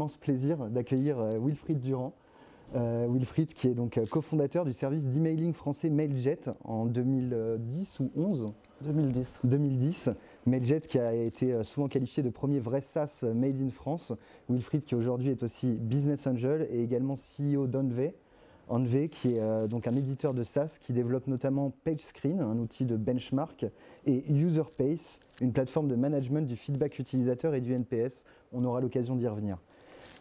J'ai l'immense plaisir d'accueillir euh, Wilfried Durand. Euh, Wilfried qui est donc euh, cofondateur du service d'emailing français Mailjet en 2010 ou 11 2010. 2010. Mailjet qui a été souvent qualifié de premier vrai SaaS made in France. Wilfried qui aujourd'hui est aussi business angel et également CEO d'Onve. Onve qui est donc un éditeur de SaaS qui développe notamment PageScreen, un outil de benchmark, et UserPace, une plateforme de management du feedback utilisateur et du NPS. On aura l'occasion d'y revenir.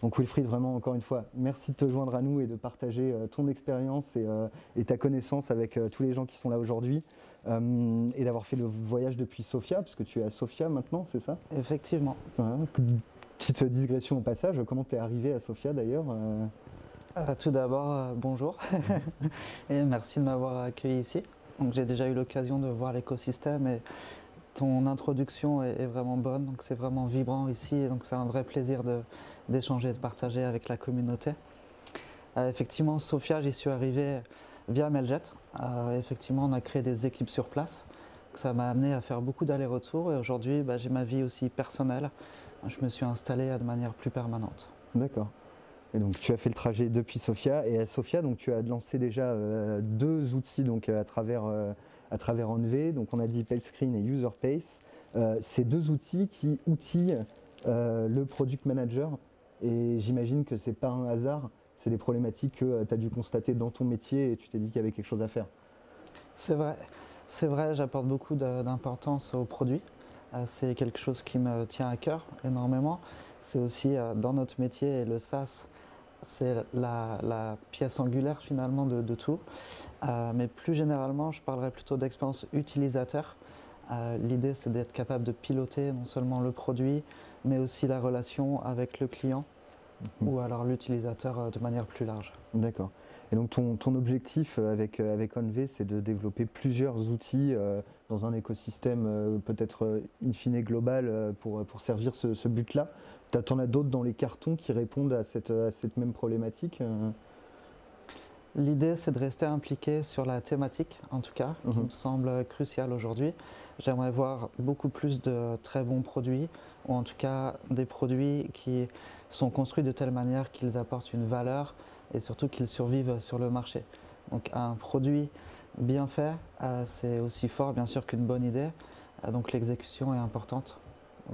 Donc Wilfried, vraiment encore une fois, merci de te joindre à nous et de partager euh, ton expérience et, euh, ta connaissance avec euh, tous les gens qui sont là aujourd'hui et d'avoir fait le voyage depuis Sofia, puisque tu es à Sofia maintenant, c'est ça? Effectivement. petite digression au passage, comment tu es arrivé à Sofia d'ailleurs Tout d'abord, bonjour et merci de m'avoir accueilli ici. j'ai déjà eu l'occasion de voir l'écosystème et ton introduction est, vraiment bonne, donc c'est vraiment vibrant ici, donc c'est un vrai plaisir d'échanger et de partager avec la communauté. Euh, effectivement, Sofia, j'y suis arrivé via Meljet. Euh, effectivement, on a créé des équipes sur place. Ça m'a amené à faire beaucoup d'allers-retours et aujourd'hui, bah, j'ai ma vie aussi personnelle. Je me suis installé de manière plus permanente. D'accord. Et donc tu as fait le trajet depuis Sofia et à Sofia, donc tu as lancé déjà euh, deux outils donc à travers à travers Env. Donc on a dit PageScreen et UserPace. Euh, ces deux outils qui outillent euh, le product manager. Et j'imagine que ce n'est pas un hasard, c'est des problématiques que euh, tu as dû constater dans ton métier et tu t'es dit qu'il y avait quelque chose à faire. C'est vrai, c'est vrai, j'apporte beaucoup d'importance au produit. c'est quelque chose qui me tient à cœur énormément. C'est aussi dans notre métier, le SaaS, c'est la, pièce angulaire finalement de, tout. Euh, mais plus généralement, je parlerai plutôt d'expérience utilisateur. Euh, l'idée, c'est d'être capable de piloter non seulement le produit, mais aussi la relation avec le client mhm. ou alors l'utilisateur euh, de manière plus large. D'accord. Et donc ton, objectif avec, avec Onv, c'est de développer plusieurs outils dans un écosystème peut-être in fine global pour, pour servir ce, ce but-là. Tu en as d'autres dans les cartons qui répondent à cette, même problématique euh L'idée, c'est de rester impliqué sur la thématique, en tout cas, qui mhm. me semble cruciale aujourd'hui. J'aimerais voir beaucoup plus de très bons produits, ou en tout cas des produits qui sont construits de telle manière qu'ils apportent une valeur et surtout qu'ils survivent sur le marché. Donc un produit bien fait, euh, c'est aussi fort bien sûr qu'une bonne idée, euh, donc l'exécution est importante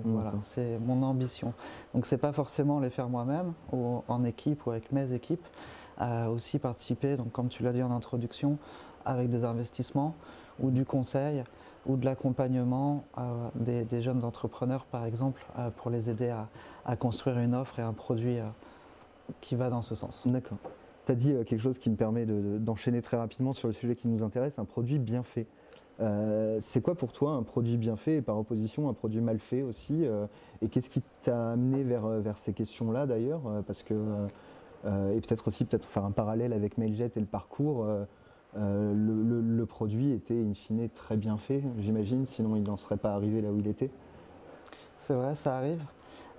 voilà, c'est mon ambition. Donc c'est pas forcément les faire moi-même ou en équipe ou avec mes équipes, euh, aussi participer, donc comme tu l'as dit en introduction, avec des investissements ou du conseil ou de l'accompagnement euh, des, jeunes entrepreneurs par exemple euh, pour les aider à, construire une offre et un produit qui va dans ce sens. D'accord. Tu as dit quelque chose qui me permet d'enchaîner très rapidement sur le sujet qui nous intéresse, un produit bien fait. Euh, c'est quoi pour toi un produit bien fait et par opposition un produit mal fait aussi euh, Et qu'est-ce qui t'a amené vers, euh, vers ces questions-là d'ailleurs Parce que, et peut-être aussi peut-être faire un parallèle avec Mailjet et le parcours, le, produit était in fine très bien fait, j'imagine, sinon il n'en serait pas arrivé là où il était. C'est vrai, ça arrive.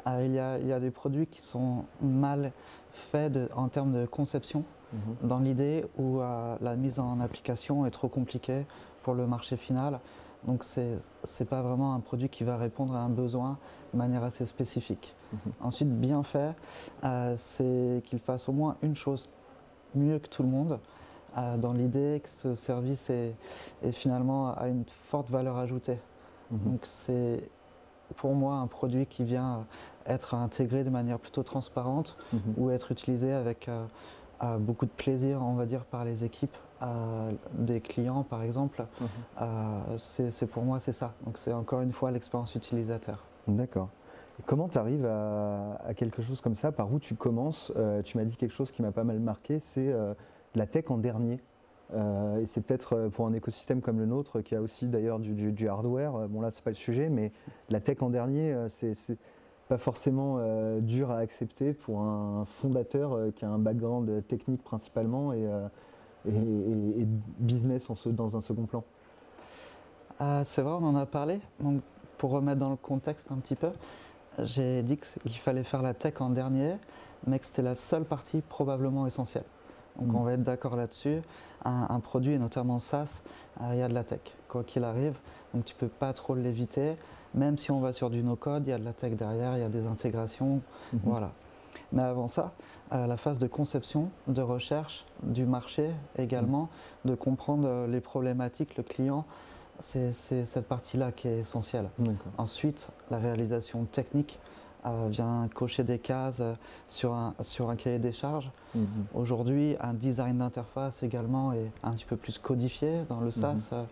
il, y a, il, y a, des produits qui sont mal faits en termes de conception, mhm. dans l'idée où la mise en application est trop compliquée pour le marché final. Donc ce n'est pas vraiment un produit qui va répondre à un besoin de manière assez spécifique. Mhm. Ensuite, bien fait, euh, c'est qu'il fasse au moins une chose mieux que tout le monde, euh, dans l'idée que ce service est, finalement a une forte valeur ajoutée. Mhm. Donc c'est pour moi un produit qui vient être intégré de manière plutôt transparente mhm. ou être utilisé avec euh, beaucoup de plaisir, on va dire, par les équipes des clients, par exemple, mhm. euh, c'est pour moi, c'est ça. Donc c'est encore une fois l'expérience utilisateur. D'accord. Comment tu arrives à, quelque chose comme ça? Par où tu commences? Euh, Tu m'as dit quelque chose qui m'a pas mal marqué, c'est euh, la tech en dernier. et c'est peut-être pour un écosystème comme le nôtre, qui a aussi d'ailleurs du, hardware, bon là c'est pas le sujet, mais la tech en dernier, c'est pas forcément dur à accepter pour un fondateur qui a un background technique principalement et, et, business dans un second plan C'est vrai, on en a parlé. Donc, pour remettre dans le contexte un petit peu, j'ai dit qu'il fallait faire la tech en dernier, mais que c'était la seule partie probablement essentielle. Donc mm. on va être d'accord là-dessus. Un, produit, et notamment SaaS, euh, il y a de la tech, quoi qu'il arrive. Donc tu ne peux pas trop l'éviter. Même si on va sur du no-code, il y a de la tech derrière, il y a des intégrations. Mm-hmm. Voilà. Mais avant ça, la phase de conception, de recherche, du marché également, de comprendre euh, les problématiques, le client, c'est cette partie-là qui est essentielle. Ensuite, la réalisation technique euh, vient cocher des cases euh, sur un, sur un cahier des charges. Mhm. Aujourd'hui, un design d'interface également est un petit peu plus codifié. Dans le SaaS, mhm. euh,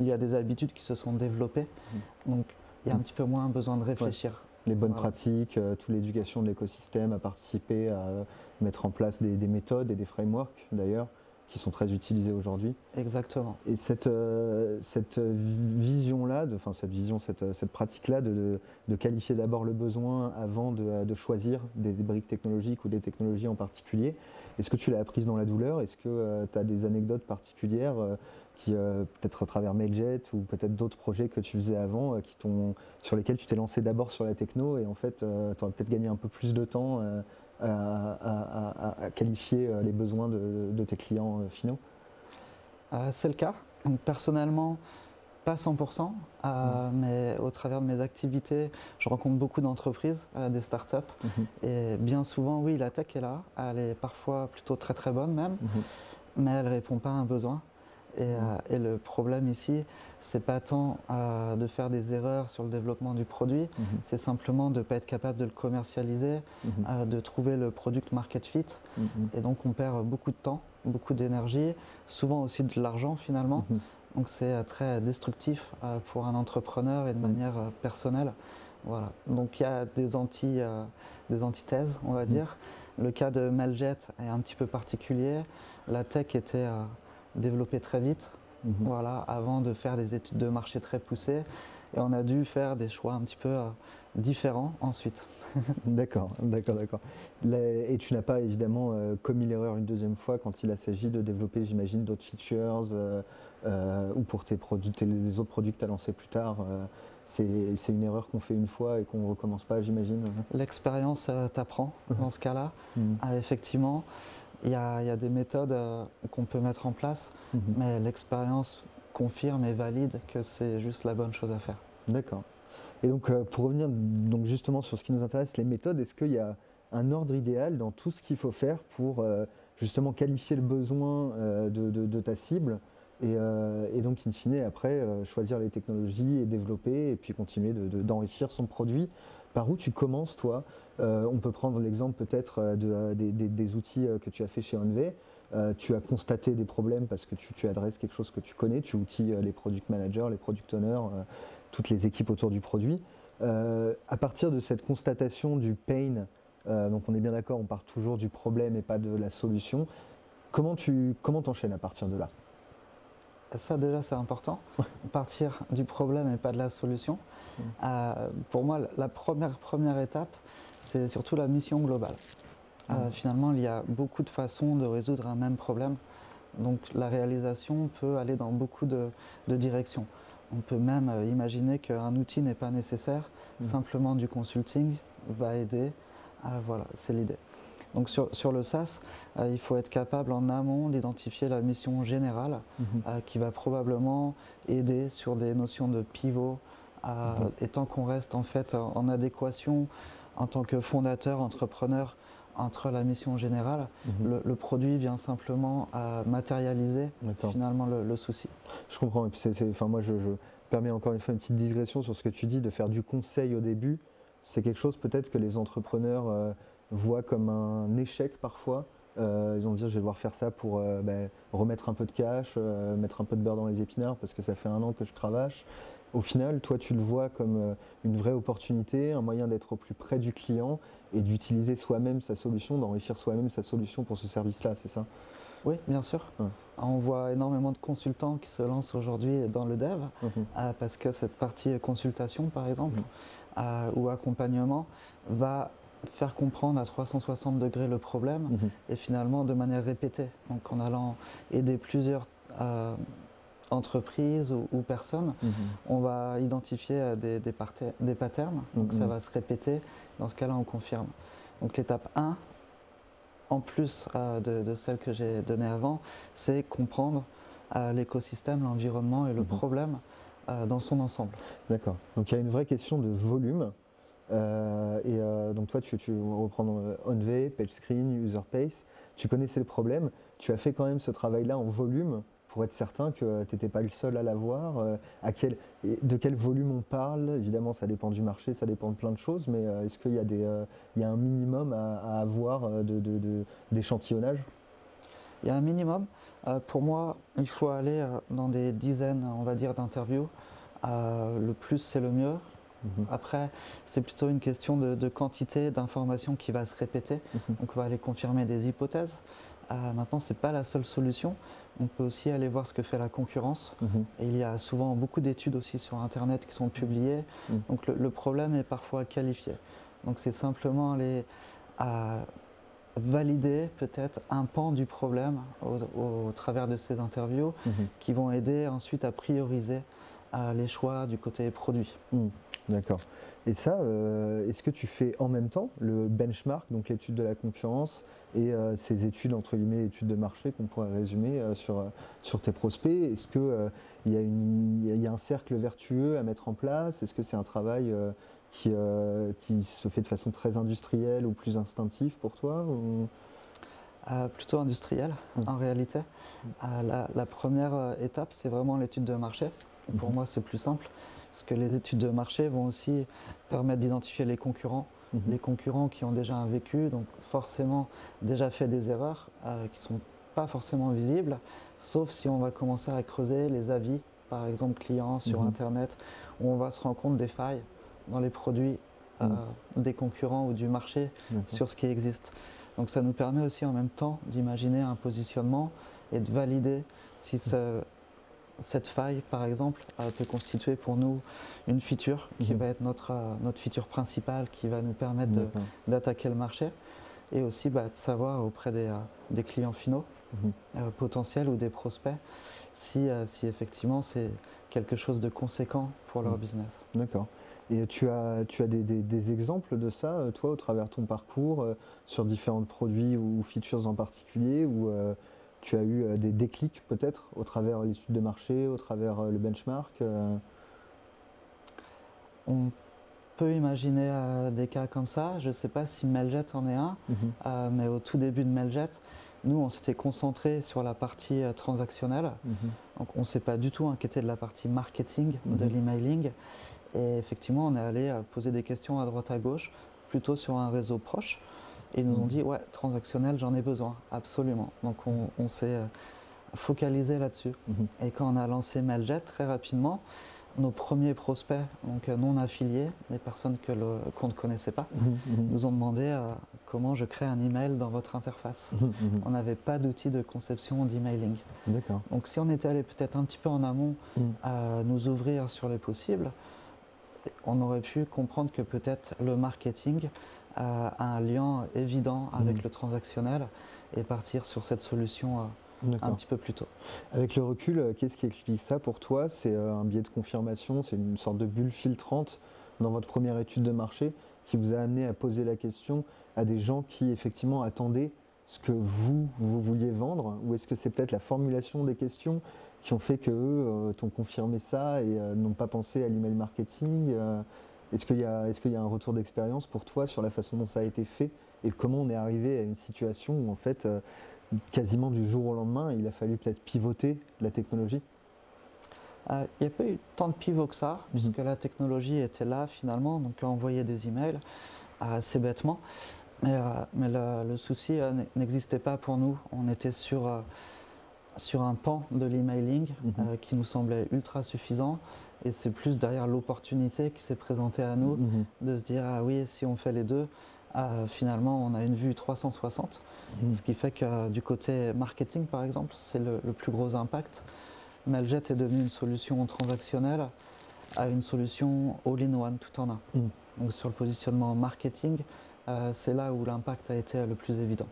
il y a des habitudes qui se sont développées. Mhm. Donc, il y a un petit peu moins besoin de réfléchir. Les bonnes pratiques, toute l'éducation de l'écosystème, à participer, à mettre en place des méthodes et des frameworks d'ailleurs qui sont très utilisés aujourd'hui. Exactement. Et cette, euh, cette vision-là, enfin cette vision, cette, cette pratique-là de, de, qualifier d'abord le besoin avant de, de choisir des, briques technologiques ou des technologies en particulier, est-ce que tu l'as apprise dans la douleur? Est-ce que euh, tu as des anecdotes particulières euh, qui, peut-être à travers Mailjet ou peut-être d'autres projets que tu faisais avant, qui sur lesquels tu t'es lancé d'abord sur la techno et en fait, tu aurais peut-être gagné un peu plus de temps à, qualifier euh, les besoins de, tes clients euh, finaux euh, C'est le cas. personnellement, pas 100%, mm. mais au travers de mes activités, je rencontre beaucoup d'entreprises, des startups. Mm-hmm. Et bien souvent, oui, la tech est là. Elle est parfois plutôt très très bonne même, mm-hmm. mais elle ne répond pas à un besoin. Euh, et, le problème ici, c'est pas tant euh, de faire des erreurs sur le développement du produit, mhm. c'est simplement de ne pas être capable de le commercialiser, mhm. euh, de trouver le product market fit. Mhm. Et donc on perd beaucoup de temps, beaucoup d'énergie, souvent aussi de l'argent finalement. Donc c'est très destructif pour un entrepreneur et de manière personnelle. Voilà. Donc il y a des, anti, des antithèses, on va dire. Le cas de Meljet est un petit peu particulier. La tech était développer très vite, mhm. voilà, avant de faire des études de marché très poussées. Et on a dû faire des choix un petit peu euh, différents ensuite. d'accord, d'accord, d'accord. Et tu n'as pas évidemment euh, commis l'erreur une deuxième fois quand il s'agit de développer, j'imagine, d'autres features euh, ou pour tes produits, les autres produits que tu as lancés plus tard. c'est une erreur qu'on fait une fois et qu'on ne recommence pas, j'imagine. L'expérience t'apprend dans ce cas-là. Mhm. effectivement, il y, a, des méthodes euh, qu'on peut mettre en place, mhm. mais l'expérience confirme et valide que c'est juste la bonne chose à faire. D'accord. Et donc, euh, pour revenir donc justement sur ce qui nous intéresse, les méthodes, est-ce qu'il y a un ordre idéal dans tout ce qu'il faut faire pour euh, justement qualifier le besoin de, ta cible et, donc, in fine, après, choisir les technologies et développer et puis continuer d'enrichir son produit par où tu commences, toi euh, On peut prendre l'exemple peut-être euh, euh, des, outils que tu as fait chez Onve. tu as constaté des problèmes parce que tu, adresses quelque chose que tu connais, tu outils les product managers, les product owners, toutes les équipes autour du produit. à partir de cette constatation du pain, donc on est bien d'accord, on part toujours du problème et pas de la solution, comment tu comment enchaînes à partir de là? Ça déjà c'est important, partir du problème et pas de la solution. Euh, pour moi, la première, première étape, c'est surtout la mission globale. Euh, finalement, il y a beaucoup de façons de résoudre un même problème. Donc la réalisation peut aller dans beaucoup de, directions. On peut même euh, imaginer qu'un outil n'est pas nécessaire, mm. simplement du consulting va aider. voilà, c'est l'idée. Donc sur, le SaaS, il faut être capable en amont d'identifier la mission générale mm-hmm. qui va probablement aider sur des notions de pivot, et tant qu'on reste en fait en adéquation en tant que fondateur, entrepreneur entre la mission générale, mhm. le, produit vient simplement à matérialiser finalement le, souci. Je comprends. Et puis enfin, moi, je, permets encore une fois une petite digression sur ce que tu dis, de faire du conseil au début. C'est quelque chose peut-être que les entrepreneurs euh, voient comme un échec parfois. Euh, ils vont dire je vais devoir faire ça pour euh, ben, remettre un peu de cash, mettre un peu de beurre dans les épinards parce que ça fait un an que je cravache au final, toi, tu le vois comme euh, une vraie opportunité, un moyen d'être au plus près du client et d'utiliser soi-même sa solution, d'enrichir soi-même sa solution pour ce service-là, c'est ça? Oui, bien sûr. On voit énormément de consultants qui se lancent aujourd'hui dans le dev mhm. euh, parce que cette partie consultation, par exemple, mhm. euh, ou accompagnement, va faire comprendre à 360 degrés le problème mhm. et finalement de manière répétée. Donc en allant aider plusieurs euh, entreprises ou, personnes, on va identifier des, des, patterns, donc ça va se répéter. Dans ce cas-là, on confirme. Donc l'étape 1, en plus euh, de, celle que j'ai donnée avant, c'est comprendre euh, l'écosystème, l'environnement et le mhm. problème euh, dans son ensemble. D'accord. Donc il y a une vraie question de volume. et donc toi, tu, tu reprends OnV, PageScreen, UserPace. Tu connaissais le problème. Tu as fait quand même ce travail-là en volume pour être certain que tu n'étais pas le seul à l'avoir euh, à quel, De quel volume on parle? Évidemment, ça dépend du marché, ça dépend de plein de choses, mais euh, est-ce qu'il y, a euh, y a un minimum à, avoir d'échantillonnage de, Il y a un minimum. pour moi, il faut aller dans des dizaines, on va dire, d'interviews. le plus, c'est le mieux. Mhm. Après, c'est plutôt une question de, quantité d'informations qui va se répéter. Mhm. Donc, on va aller confirmer des hypothèses. Maintenant, ce n'est pas la seule solution. On peut aussi aller voir ce que fait la concurrence. Mhm. il y a souvent beaucoup d'études aussi sur Internet qui sont publiées. Mhm. Donc le, problème est parfois qualifié. Donc c'est simplement aller à valider peut-être un pan du problème au, travers de ces interviews mhm. qui vont aider ensuite à prioriser euh, les choix du côté produit. D'accord. Et ça, euh, est-ce que tu fais en même temps le benchmark, donc l'étude de la concurrence, et euh, ces études, entre guillemets, études de marché qu'on pourrait résumer euh, sur, sur tes prospects? Est-ce qu'il y, y, a un cercle vertueux à mettre en place? Est-ce que c'est un travail qui, qui, se fait de façon très industrielle ou plus instinctive pour toi plutôt industriel mmh. en réalité. Mmh. La, la, première étape, c'est vraiment l'étude de marché. Pour mmh. moi, c'est plus simple. Parce que les études de marché vont aussi permettre d'identifier les concurrents, mhm. les concurrents qui ont déjà un vécu, donc forcément déjà fait des erreurs euh, qui ne sont pas forcément visibles, sauf si on va commencer à creuser les avis, par exemple clients sur mhm. Internet, où on va se rendre compte des failles dans les produits euh, mhm. des concurrents ou du marché sur ce qui existe. Donc ça nous permet aussi en même temps d'imaginer un positionnement et de valider si ce cette faille, par exemple, peut constituer pour nous une feature qui mhm. va être notre, euh, notre feature principale, qui va nous permettre d'attaquer le marché et aussi bah, de savoir auprès des, euh, des clients finaux mhm. euh, potentiels ou des prospects si, si effectivement c'est quelque chose de conséquent pour leur mhm. business. D'accord. Et tu as, tu as des, des, exemples de ça, toi, au travers de ton parcours, sur différents produits ou features en particulier, ou tu as eu euh, des déclics peut-être au travers l'étude de marché, au travers euh, le benchmark euh On peut imaginer des cas comme ça. Je ne sais pas si Meljet en est un, mhm. mais au tout début de Meljet, nous, on s'était concentré sur la partie transactionnelle. Mhm. Donc, on ne s'est pas du tout inquiété de la partie marketing, de mhm. l'emailing. Et effectivement, on est allé poser des questions à droite à gauche, plutôt sur un réseau proche. Et ils nous ont mm. dit, ouais, transactionnel, j'en ai besoin, absolument. Donc on, s'est euh, focalisé là-dessus. Mm-hmm. Et quand on a lancé Mailjet, très rapidement, nos premiers prospects, donc euh, non affiliés, des personnes que qu'on ne connaissait pas. Mm-hmm. nous ont demandé euh, comment je crée un email dans votre interface. On n'avait pas d'outil de conception d'emailing. Donc si on était allé peut-être un petit peu en amont à nous ouvrir sur les possibles, on aurait pu comprendre que peut-être le marketing un lien évident avec mhm. le transactionnel et partir sur cette solution euh, un petit peu plus tôt. Avec le recul, euh, qu'est-ce qui explique ça pour toi? C'est euh, un biais de confirmation, c'est une sorte de bulle filtrante dans votre première étude de marché qui vous a amené à poser la question à des gens qui effectivement attendaient ce que vous, vous vouliez vendre? Ou est-ce que c'est peut-être la formulation des questions qui ont fait qu'eux t'ont confirmé ça et n'ont pas pensé à l'email marketing est-ce qu'il y, y, a un retour d'expérience pour toi sur la façon dont ça a été fait et comment on est arrivé à une situation où en fait, euh, quasiment du jour au lendemain, il a fallu peut-être pivoter la technologie? Euh, Il n'y a pas eu tant de pivot que ça, mhm. puisque la technologie était là finalement, donc envoyer des emails assez bêtement. Mais, euh, le, souci n'existait pas pour nous. On était sur sur un pan de l'emailing mhm. qui nous semblait ultra suffisant et c'est plus derrière l'opportunité qui s'est présentée à nous mhm. de se dire ah oui, si on fait les deux, finalement, on a une vue 360, mmh. ce qui fait que du côté marketing, par exemple, c'est le, plus gros impact. Meljet est devenu une solution transactionnelle à une solution all-in-one, tout en un. Donc sur le positionnement marketing, c'est là où l'impact a été le plus évident.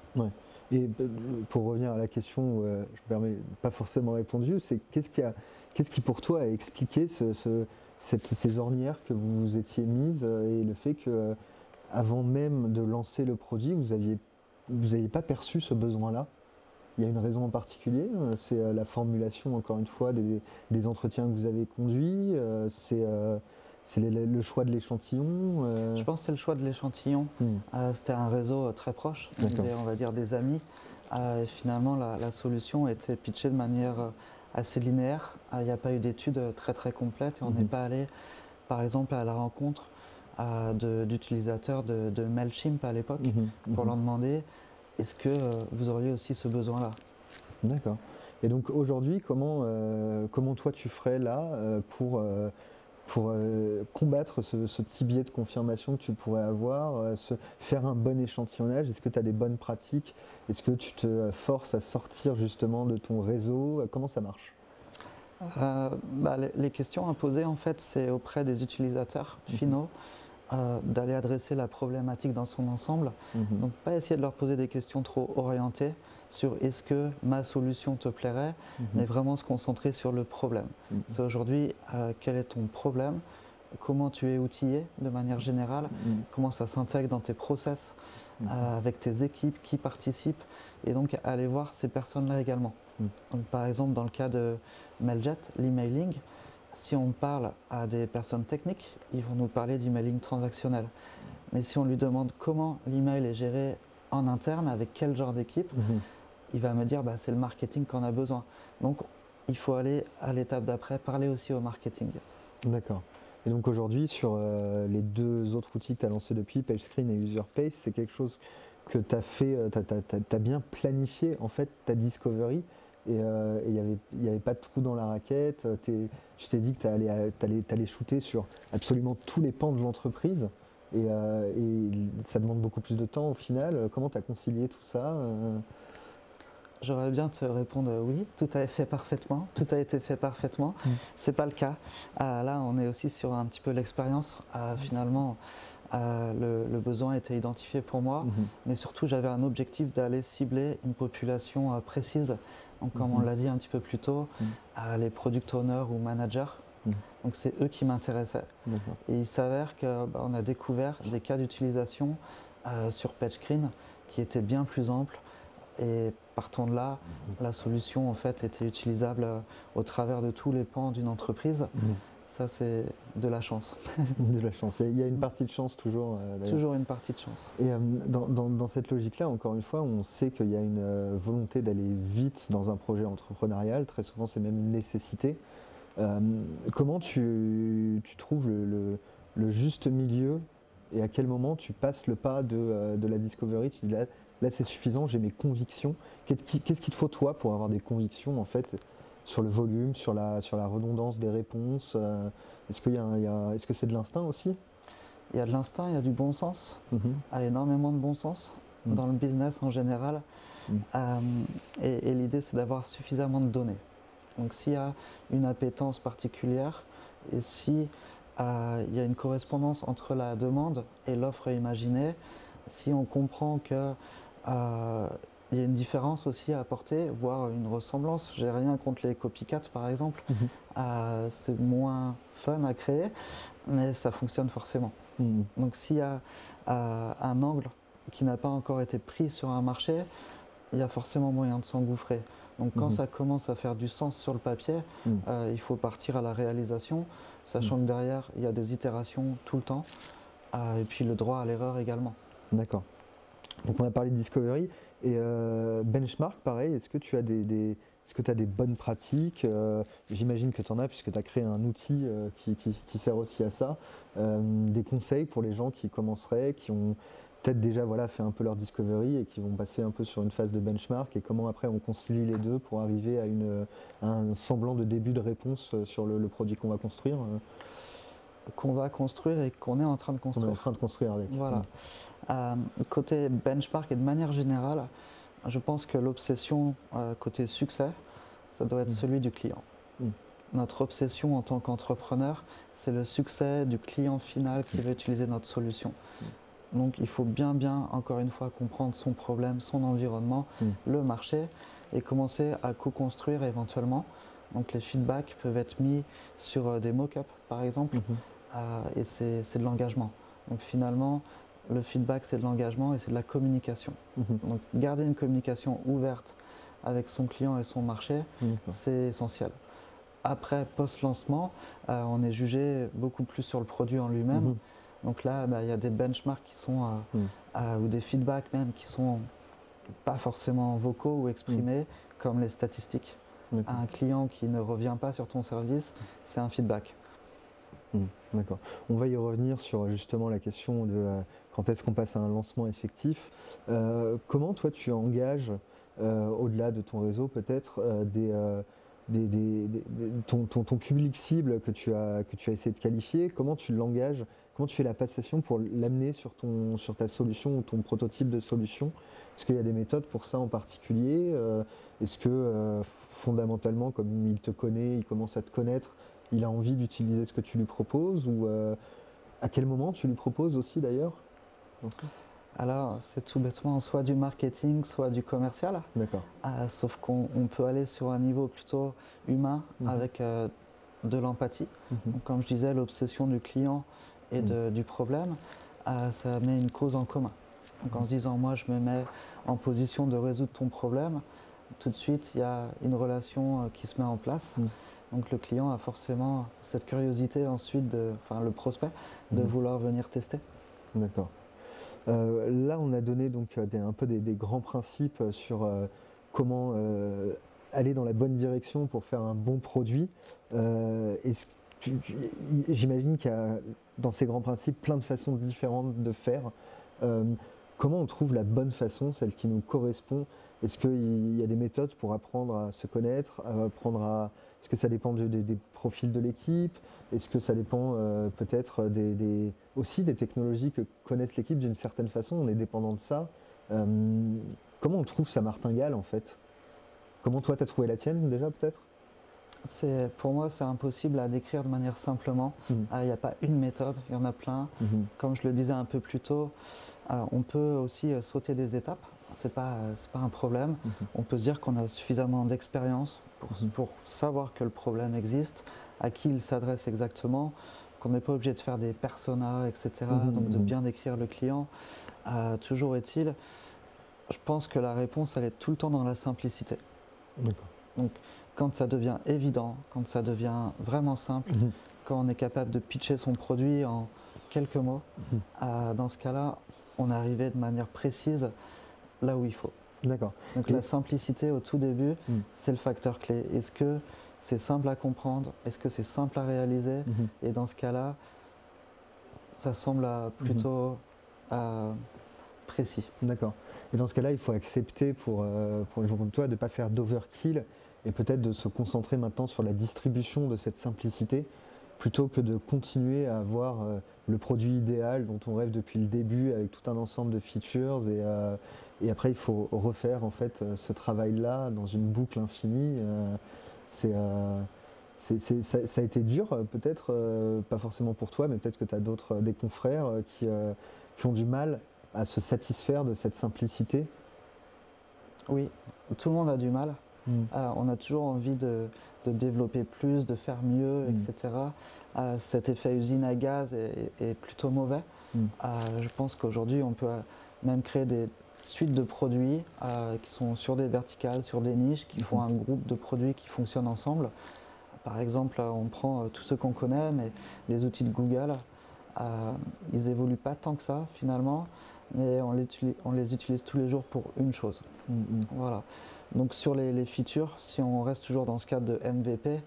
Et euh, pour revenir à la question, euh, je ne permets pas forcément répondu, c'est qu'est-ce qui, a, qu'est-ce qui pour toi a expliqué ces ornières que vous étiez mises euh, et le fait que avant même de lancer le produit, vous n'aviez vous pas perçu ce besoin-là? Il y a une raison en particulier C'est la formulation, encore une fois, des, des, entretiens que vous avez conduits C'est c'est le, choix de l'échantillon euh Je pense que c'est le choix de l'échantillon. Hmm. Euh, c'était un réseau euh, très proche, on va dire des amis. finalement, la, solution était pitchée de manière assez linéaire. Il n'y a pas eu d'études très très complètes et on n'est hmm. pas allé, par exemple, à la rencontre d'utilisateurs de, MailChimp à l'époque hmm. pour leur demander est-ce que vous auriez aussi ce besoin-là? D'accord. Et donc aujourd'hui, comment, comment toi tu ferais là pour pour euh, combattre ce, petit biais de confirmation que tu pourrais avoir, euh, faire un bon échantillonnage Est-ce que tu as des bonnes pratiques? Est-ce que tu te forces à sortir justement de ton réseau? Comment ça marche? Euh, bah, les, questions à poser, en fait, c'est auprès des utilisateurs mhm. finaux. d'aller adresser la problématique dans son ensemble. Mhm. Donc pas essayer de leur poser des questions trop orientées, sur est-ce que ma solution te plairait, mhm. mais vraiment se concentrer sur le problème. Mhm. C'est aujourd'hui euh, quel est ton problème, comment tu es outillé de manière générale, mhm. comment ça s'intègre dans tes process, euh, avec tes équipes qui participent, et donc aller voir ces personnes-là également. Donc, par exemple, dans le cas de Mailjet, l'emailing, si on parle à des personnes techniques, ils vont nous parler d'emailing transactionnel. Mais si on lui demande comment l'email est géré en interne, avec quel genre d'équipe, il va me dire bah, c'est le marketing qu'on a besoin. Donc il faut aller à l'étape d'après, parler aussi au marketing. D'accord. Et donc aujourd'hui, sur euh, les deux autres outils que tu as lancés depuis, PageScreen et UserPace, c'est quelque chose que tu as fait, euh, tu as, bien planifié en fait ta discovery et euh, il n'y avait, pas de trou dans la raquette. Je t'ai dit que tu allais, allais, shooter sur absolument tous les pans de l'entreprise et, et, ça demande beaucoup plus de temps au final. Comment tu as concilié tout ça J'aurais bien te répondre oui, tout a été fait parfaitement, tout a été fait parfaitement. Ce mm. C'est pas le cas. Euh, là, on est aussi sur un petit peu l'expérience. Euh, finalement, euh, le, besoin était identifié pour moi, mm-hmm. mais surtout j'avais un objectif d'aller cibler une population précise. Donc, comme on mm-hmm. l'a dit un petit peu plus tôt, mm. les product owners ou managers. Mm. Donc c'est eux qui m'intéressaient. Et il s'avère qu'on bah, a découvert des cas d'utilisation sur PageScreen qui étaient bien plus amples et partant de là, mhm. la solution en fait était utilisable euh, au travers de tous les pans d'une entreprise. Mhm. Ça, c'est de la chance. de la chance. Il y a une partie de chance toujours. Euh, toujours une partie de chance. Et euh, dans, cette logique-là, encore une fois, on sait qu'il y a une volonté d'aller vite dans un projet entrepreneurial. Très souvent, c'est même une nécessité. comment tu, trouves le, juste milieu et à quel moment tu passes le pas de, de la discovery? Tu dis là, là c'est suffisant, j'ai mes convictions. Qu'est-ce qu'il te faut toi pour avoir des convictions en fait sur le volume, sur la, sur la redondance des réponses euh, Est-ce qu'il y a, est-ce que c'est de l'instinct aussi? Il y a de l'instinct, il y a du bon sens, il y a énormément de bon sens mhm. dans le business en général. Mhm. Euh, et, l'idée c'est d'avoir suffisamment de données. Donc s'il y a une appétence particulière et si euh, il y a une correspondance entre la demande et l'offre imaginée, si on comprend que euh, il y a une différence aussi à apporter, voire une ressemblance. J'ai rien contre les copycats par exemple. Mhm. Euh, c'est moins fun à créer, mais ça fonctionne forcément. Mhm. Donc s'il y a euh, un angle qui n'a pas encore été pris sur un marché, il y a forcément moyen de s'engouffrer. Donc quand mhm. ça commence à faire du sens sur le papier, il faut partir à la réalisation, sachant que derrière, il y a des itérations tout le temps, et puis le droit à l'erreur également. D'accord. Donc on a parlé de Discovery et euh, benchmark, pareil, est-ce que tu as des, est-ce que tu as des bonnes pratiques euh, J'imagine que tu en as puisque tu as créé un outil euh, qui, sert aussi à ça. des conseils pour les gens qui commenceraient, qui ont peut-être déjà fait un peu leur discovery et qui vont passer un peu sur une phase de benchmark et comment après on concilie les deux pour arriver à, un semblant de début de réponse sur le, produit qu'on va construire qu'on va construire et qu'on est en train de construire. On est en train de construire avec. Voilà. Mm. Euh, côté benchmark et de manière générale, je pense que l'obsession euh, côté succès, ça doit être mm. celui du client. Mm. Notre obsession en tant qu'entrepreneur, c'est le succès du client final qui va utiliser notre solution. Donc il faut bien, bien, encore une fois, comprendre son problème, son environnement, le marché et commencer à co-construire éventuellement. Donc les feedbacks peuvent être mis sur euh, des mock-ups par exemple, mhm. euh, et c'est de l'engagement. Donc finalement, le feedback c'est de l'engagement et c'est de la communication. Mhm. Donc garder une communication ouverte avec son client et son marché, c'est essentiel. Après, post-lancement, euh, on est jugé beaucoup plus sur le produit en lui-même. Mhm. Donc là, bah, il y a des benchmarks qui sont, ou des feedbacks même qui sont pas forcément vocaux ou exprimés, comme les statistiques un client qui ne revient pas sur ton service, c'est un feedback. Hmm, d'accord. On va y revenir sur justement la question de euh, quand est-ce qu'on passe à un lancement effectif. Euh, comment toi tu engages, euh, au-delà de ton réseau peut-être, des, ton, ton, public cible que tu, as, que tu as essayé de qualifier? Comment tu l'engages? Comment tu fais la passation pour l'amener sur, sur ta solution ou ton prototype de solution? Est-ce qu'il y a des méthodes pour ça en particulier Est-ce que fondamentalement, comme il te connaît, il commence à te connaître, il a envie d'utiliser ce que tu lui proposes ou euh, à quel moment tu lui proposes aussi d'ailleurs alors, c'est tout bêtement soit du marketing, soit du commercial. D'accord. Euh, sauf qu'on peut aller sur un niveau plutôt humain mhm. avec euh, de l'empathie. Mhm. Comme je disais, l'obsession du client et mhm. du problème, ça met une cause en commun. Donc, en se disant, moi, je me mets en position de résoudre ton problème, tout de suite, il y a une relation euh, qui se met en place. Mm. Donc le client a forcément cette curiosité ensuite, de, enfin le prospect, de mm. vouloir venir tester. D'accord. Euh, là, on a donné donc euh, un peu des, grands principes sur comment aller dans la bonne direction pour faire un bon produit. J'imagine qu'il y a dans ces grands principes plein de façons différentes de faire. comment on trouve la bonne façon, celle qui nous correspond est-ce qu'il y a des méthodes pour apprendre à se connaître, apprendre à... Est-ce que ça dépend des profils de l'équipe? Est-ce que ça dépend euh, peut-être des, aussi des technologies que connaissent l'équipe d'une certaine façon? On est dépendant de ça. Euh, comment on trouve sa martingale en fait? Comment toi tu as trouvé la tienne déjà peut-être? Pour moi, c'est impossible à décrire de manière simplement. Mmh. Ah, il n'y a pas une méthode, il y en a plein. Mmh. Comme je le disais un peu plus tôt, euh, on peut aussi sauter des étapes c'est pas, pas un problème. Mhm. On peut se dire qu'on a suffisamment d'expérience pour, mhm. pour, savoir que le problème existe, à qui il s'adresse exactement, qu'on n'est pas obligé de faire des personas, etc., mhm, donc de bien décrire le client. Euh, toujours est-il, je pense que la réponse, elle est tout le temps dans la simplicité. Donc, quand ça devient évident, quand ça devient vraiment simple, quand on est capable de pitcher son produit en quelques mots, euh, dans ce cas-là, on arrivait de manière précise là où il faut. D'accord. Donc la simplicité au tout début, hmm. c'est le facteur clé. Est-ce que c'est simple à comprendre? Est-ce que c'est simple à réaliser? Hmm. Et dans ce cas-là, ça semble plutôt hmm. précis. D'accord. Et dans ce cas-là, il faut accepter pour, euh, pour les gens comme toi de ne pas faire d'overkill et peut-être de se concentrer maintenant sur la distribution de cette simplicité plutôt que de continuer à avoir euh, le produit idéal dont on rêve depuis le début avec tout un ensemble de features et, euh, et après, il faut refaire en fait euh, ce travail-là dans une boucle infinie. Euh, euh, c'est, ça, a été dur, peut-être, pas forcément pour toi, mais peut-être que tu as d'autres, des confrères qui, qui, ont du mal à se satisfaire de cette simplicité. Oui, tout le monde a du mal. Mm. on a toujours envie de, de, développer plus, de faire mieux, mm. etc. cet effet usine à gaz est, plutôt mauvais. Mm. je pense qu'aujourd'hui, on peut même créer des, suite de produits euh, qui sont sur des verticales, sur des niches, qui font un groupe de produits qui fonctionnent ensemble. Par exemple, on prend euh, tous ceux qu'on connaît, mais les outils de Google, euh, ils évoluent pas tant que ça finalement, mais on les, on les utilise tous les jours pour une chose. Mm-hmm. Voilà. Donc sur les, features, si on reste toujours dans ce cadre de MVP,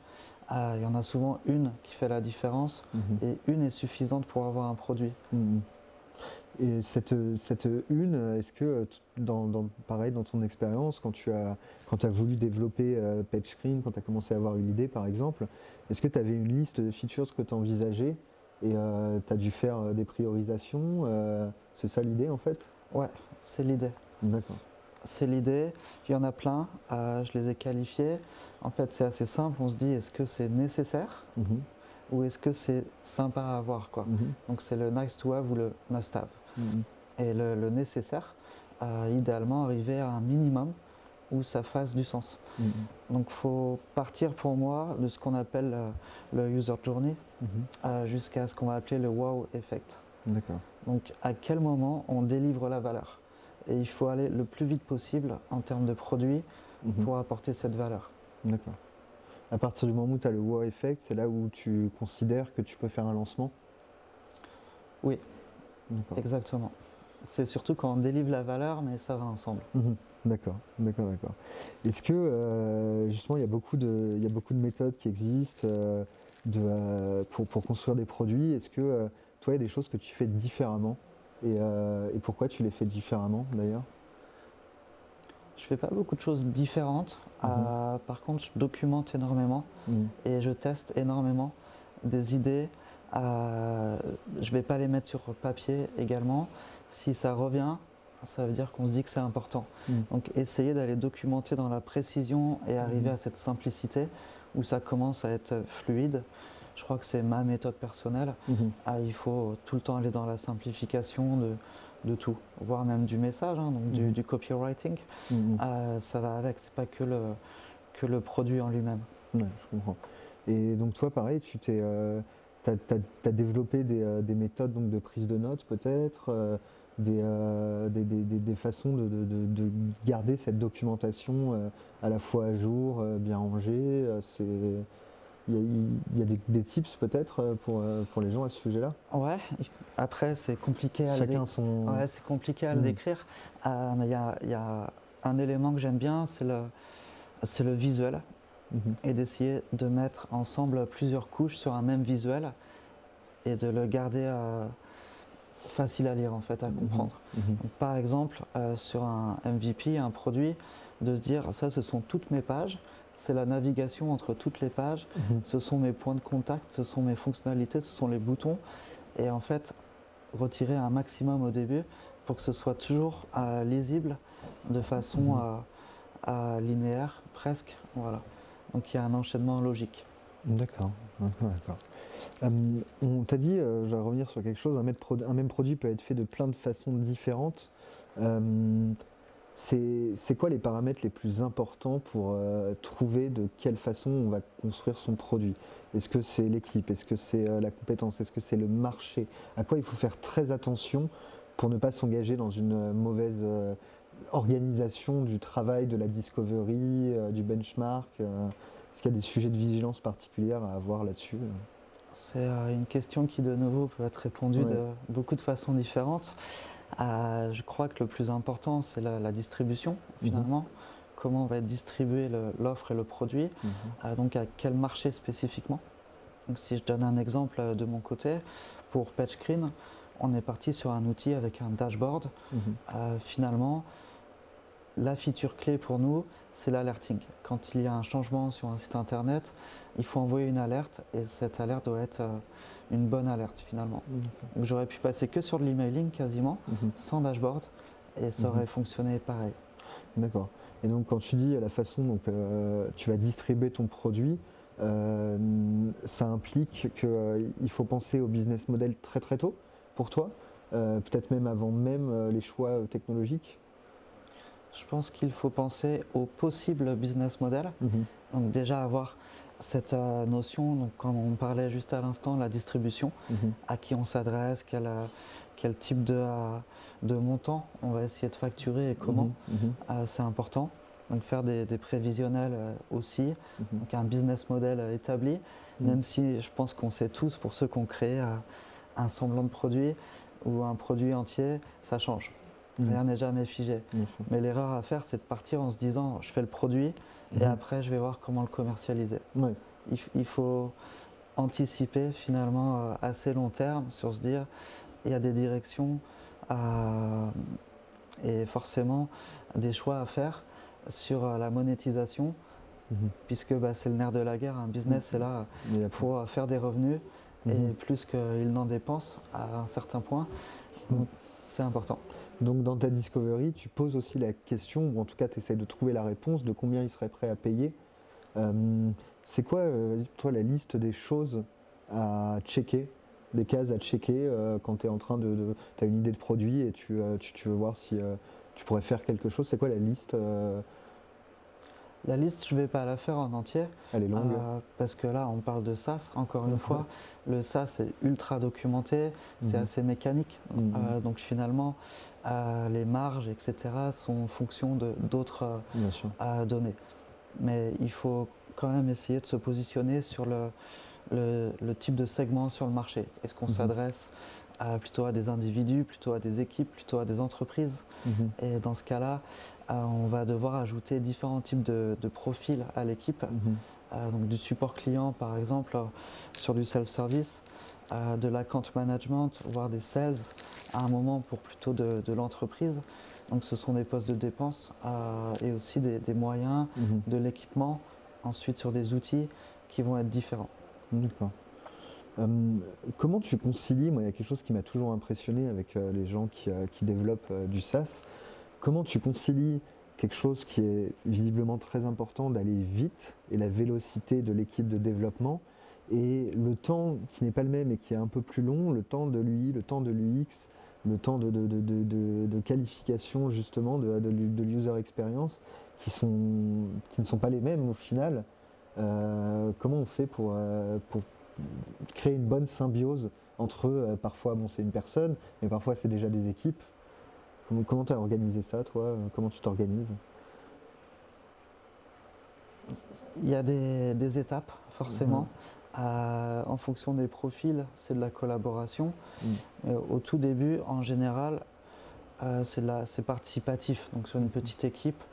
il y en a souvent une qui fait la différence mm-hmm. et une est suffisante pour avoir un produit. Mm-hmm. Et cette, cette une, est-ce que, dans, pareil, dans ton expérience, quand tu as, quand as voulu développer euh, PageScreen, quand tu as commencé à avoir une idée par exemple, est-ce que tu avais une liste de features que tu envisageais et tu as dû faire des priorisations. c'est ça l'idée en fait? Ouais, c'est l'idée. D'accord. C'est l'idée. Il y en a plein. je les ai qualifiés. En fait, c'est assez simple. On se dit est-ce que c'est nécessaire mhm. ou est-ce que c'est sympa à avoir quoi. Mhm. Donc c'est le nice to have ou le must have. Mhm. Et le, nécessaire, idéalement arriver à un minimum où ça fasse du sens. Mhm. Donc il faut partir pour moi de ce qu'on appelle euh, le user journey mhm. euh, jusqu'à ce qu'on va appeler le wow effect. D'accord. Donc à quel moment on délivre la valeur? Et il faut aller le plus vite possible en termes de produits pour apporter cette valeur. D'accord. À partir du moment où tu as le wow effect, c'est là où tu considères que tu peux faire un lancement? Oui, exactement. C'est surtout quand on délivre la valeur, mais ça va ensemble. D'accord, d'accord, d'accord. Est-ce que euh, justement il y, a beaucoup de, il y a beaucoup de méthodes qui existent euh, de, euh, pour, pour, construire des produits Est-ce que toi il y a des choses que tu fais différemment et, et pourquoi tu les fais différemment d'ailleurs? Je fais pas beaucoup de choses différentes. Mhm. par contre, je documente énormément mhm. et je teste énormément des idées. Je vais pas les mettre sur papier également. Si ça revient, ça veut dire qu'on se dit que c'est important. Mm. Donc essayer d'aller documenter dans la précision et arriver mm. à cette simplicité où ça commence à être fluide. Je crois que c'est ma méthode personnelle. Mm-hmm. Ah, il faut tout le temps aller dans la simplification de, de tout, voire même du message, hein, donc du, mm-hmm. copywriting. Mm-hmm. Ah, ça va avec, c'est pas que le, que le produit en lui-même. Ouais, je comprends. Et donc toi, pareil, tu t'es, euh, as, développé des, euh, des, méthodes donc, de prise de notes peut-être euh, euh, des, des, façons de, garder cette documentation à la fois à jour, bien rangée. il y a, des, tips peut-être pour, pour les gens à ce sujet-là? Ouais, après c'est compliqué à, le, son... ouais, compliqué à le hmm. décrire. mais il y, a, un élément que j'aime bien, c'est le, le visuel. Mhm. Et d'essayer de mettre ensemble plusieurs couches sur un même visuel et de le garder facile à lire en fait, à mhm. comprendre. Mhm. par exemple, euh, sur un MVP, un produit, de se dire ça, ce sont toutes mes pages, c'est la navigation entre toutes les pages, ce sont mes points de contact, ce sont mes fonctionnalités, ce sont les boutons, et en fait retirer un maximum au début pour que ce soit toujours euh, lisible de façon euh, linéaire presque. Voilà. Donc il y a un enchaînement logique. D'accord. Euh, on t'a dit, euh, je vais revenir sur quelque chose, un, même produit peut être fait de plein de façons différentes. Euh, c'est quoi les paramètres les plus importants pour trouver de quelle façon on va construire son produit? Est-ce que c'est l'équipe? Est-ce que c'est la compétence? Est-ce que c'est le marché? À quoi il faut faire très attention pour ne pas s'engager dans une mauvaise organisation du travail, de la discovery, du benchmark Est-ce qu'il y a des sujets de vigilance particulière à avoir là-dessus c'est euh, une question qui, de nouveau, peut être répondue de beaucoup de façons différentes. Euh, je crois que le plus important, c'est la, distribution, mhm. finalement. Comment va être distribuée l'offre et le produit. Mhm. Euh, donc, à quel marché spécifiquement? Donc, si je donne un exemple de mon côté, pour PageScreen, on est parti sur un outil avec un dashboard. Mhm. finalement, la feature clé pour nous, c'est l'alerting. Quand il y a un changement sur un site internet, il faut envoyer une alerte et cette alerte doit être euh, une bonne alerte finalement. j'aurais pu passer que sur l'emailing quasiment, mhm. sans dashboard, et ça aurait mhm. fonctionné pareil. D'accord. Et donc quand tu dis la façon dont euh, tu vas distribuer ton produit, euh, ça implique qu'il faut penser au business model très très tôt pour toi, peut-être même avant même les choix technologiques? Je pense qu'il faut penser au possible business model. Mhm. Donc déjà avoir cette euh, notion, donc comme on parlait juste à l'instant, la distribution, mhm. à qui on s'adresse, quel, euh, quel, type de, euh, de, montant on va essayer de facturer et comment, mhm. c'est important. Donc faire des, prévisionnels aussi, donc un business model établi, même si je pense qu'on sait tous, pour ceux qui ont créé un semblant de produit ou un produit entier, ça change. Mm. Rien n'est jamais figé. Mais l'erreur à faire, c'est de partir en se disant je fais le produit et mm-hmm. après je vais voir comment le commercialiser. Il, faut anticiper finalement euh, assez long terme sur se dire il y a des directions euh, et forcément des choix à faire sur euh, la monétisation. Puisque bah, c'est le nerf de la guerre, un business mm. est là pour faire des revenus et plus qu'ils n'en dépensent à un certain point. C'est important. Donc dans ta discovery, tu poses aussi la question, ou en tout cas tu essaies de trouver la réponse de combien ils seraient prêts à payer. Euh, c'est quoi, euh, toi, la liste des choses à checker, des cases à checker euh, quand tu es en train de... tu as une idée de produit et tu, euh, tu, veux voir si tu pourrais faire quelque chose. C'est quoi la liste La liste, je ne vais pas la faire en entier. Elle est longue. Euh, parce que là, on parle de SaaS, encore une Mhm. fois. Le SaaS est ultra documenté, c'est Mhm. assez mécanique. Mhm. Euh, donc finalement, euh, les marges, etc., sont en fonction de- d'autres données. Mais il faut quand même essayer de se positionner sur le, le- le type de segment sur le marché. Est-ce qu'on Mhm. s'adresse plutôt à des individus, plutôt à des équipes, plutôt à des entreprises Mhm. Et dans ce cas-là, euh, on va devoir ajouter différents types de, de profils à l'équipe. Mhm. Euh, donc du support client par exemple sur du self-service, euh, de l'account management, voire des sales à un moment pour plutôt de, de l'entreprise. Donc ce sont des postes de dépenses euh, et aussi des, des moyens, Mhm. de l'équipement, ensuite sur des outils qui vont être différents. D'accord. Euh, comment tu concilies, il y a quelque chose qui m'a toujours impressionné avec euh, les gens qui, euh, développent du SaaS, comment tu concilies quelque chose qui est visiblement très important d'aller vite et la vélocité de l'équipe de développement et le temps qui n'est pas le même et qui est un peu plus long, le temps de l'UI, le temps de l'UX, le temps de, qualification justement de, de, l'u- de l'user experience qui, ne sont pas les mêmes au final. Comment on fait pour créer une bonne symbiose entre eux Parfois, bon, c'est une personne, mais parfois, c'est déjà des équipes. Comment tu as organisé ça, toi? Comment tu t'organises? Il y a des, des étapes forcément. Mhm. Euh, en fonction des profils, c'est de la collaboration. Mhm. Euh, au tout début, en général, euh, c'est participatif. Donc sur une petite équipe,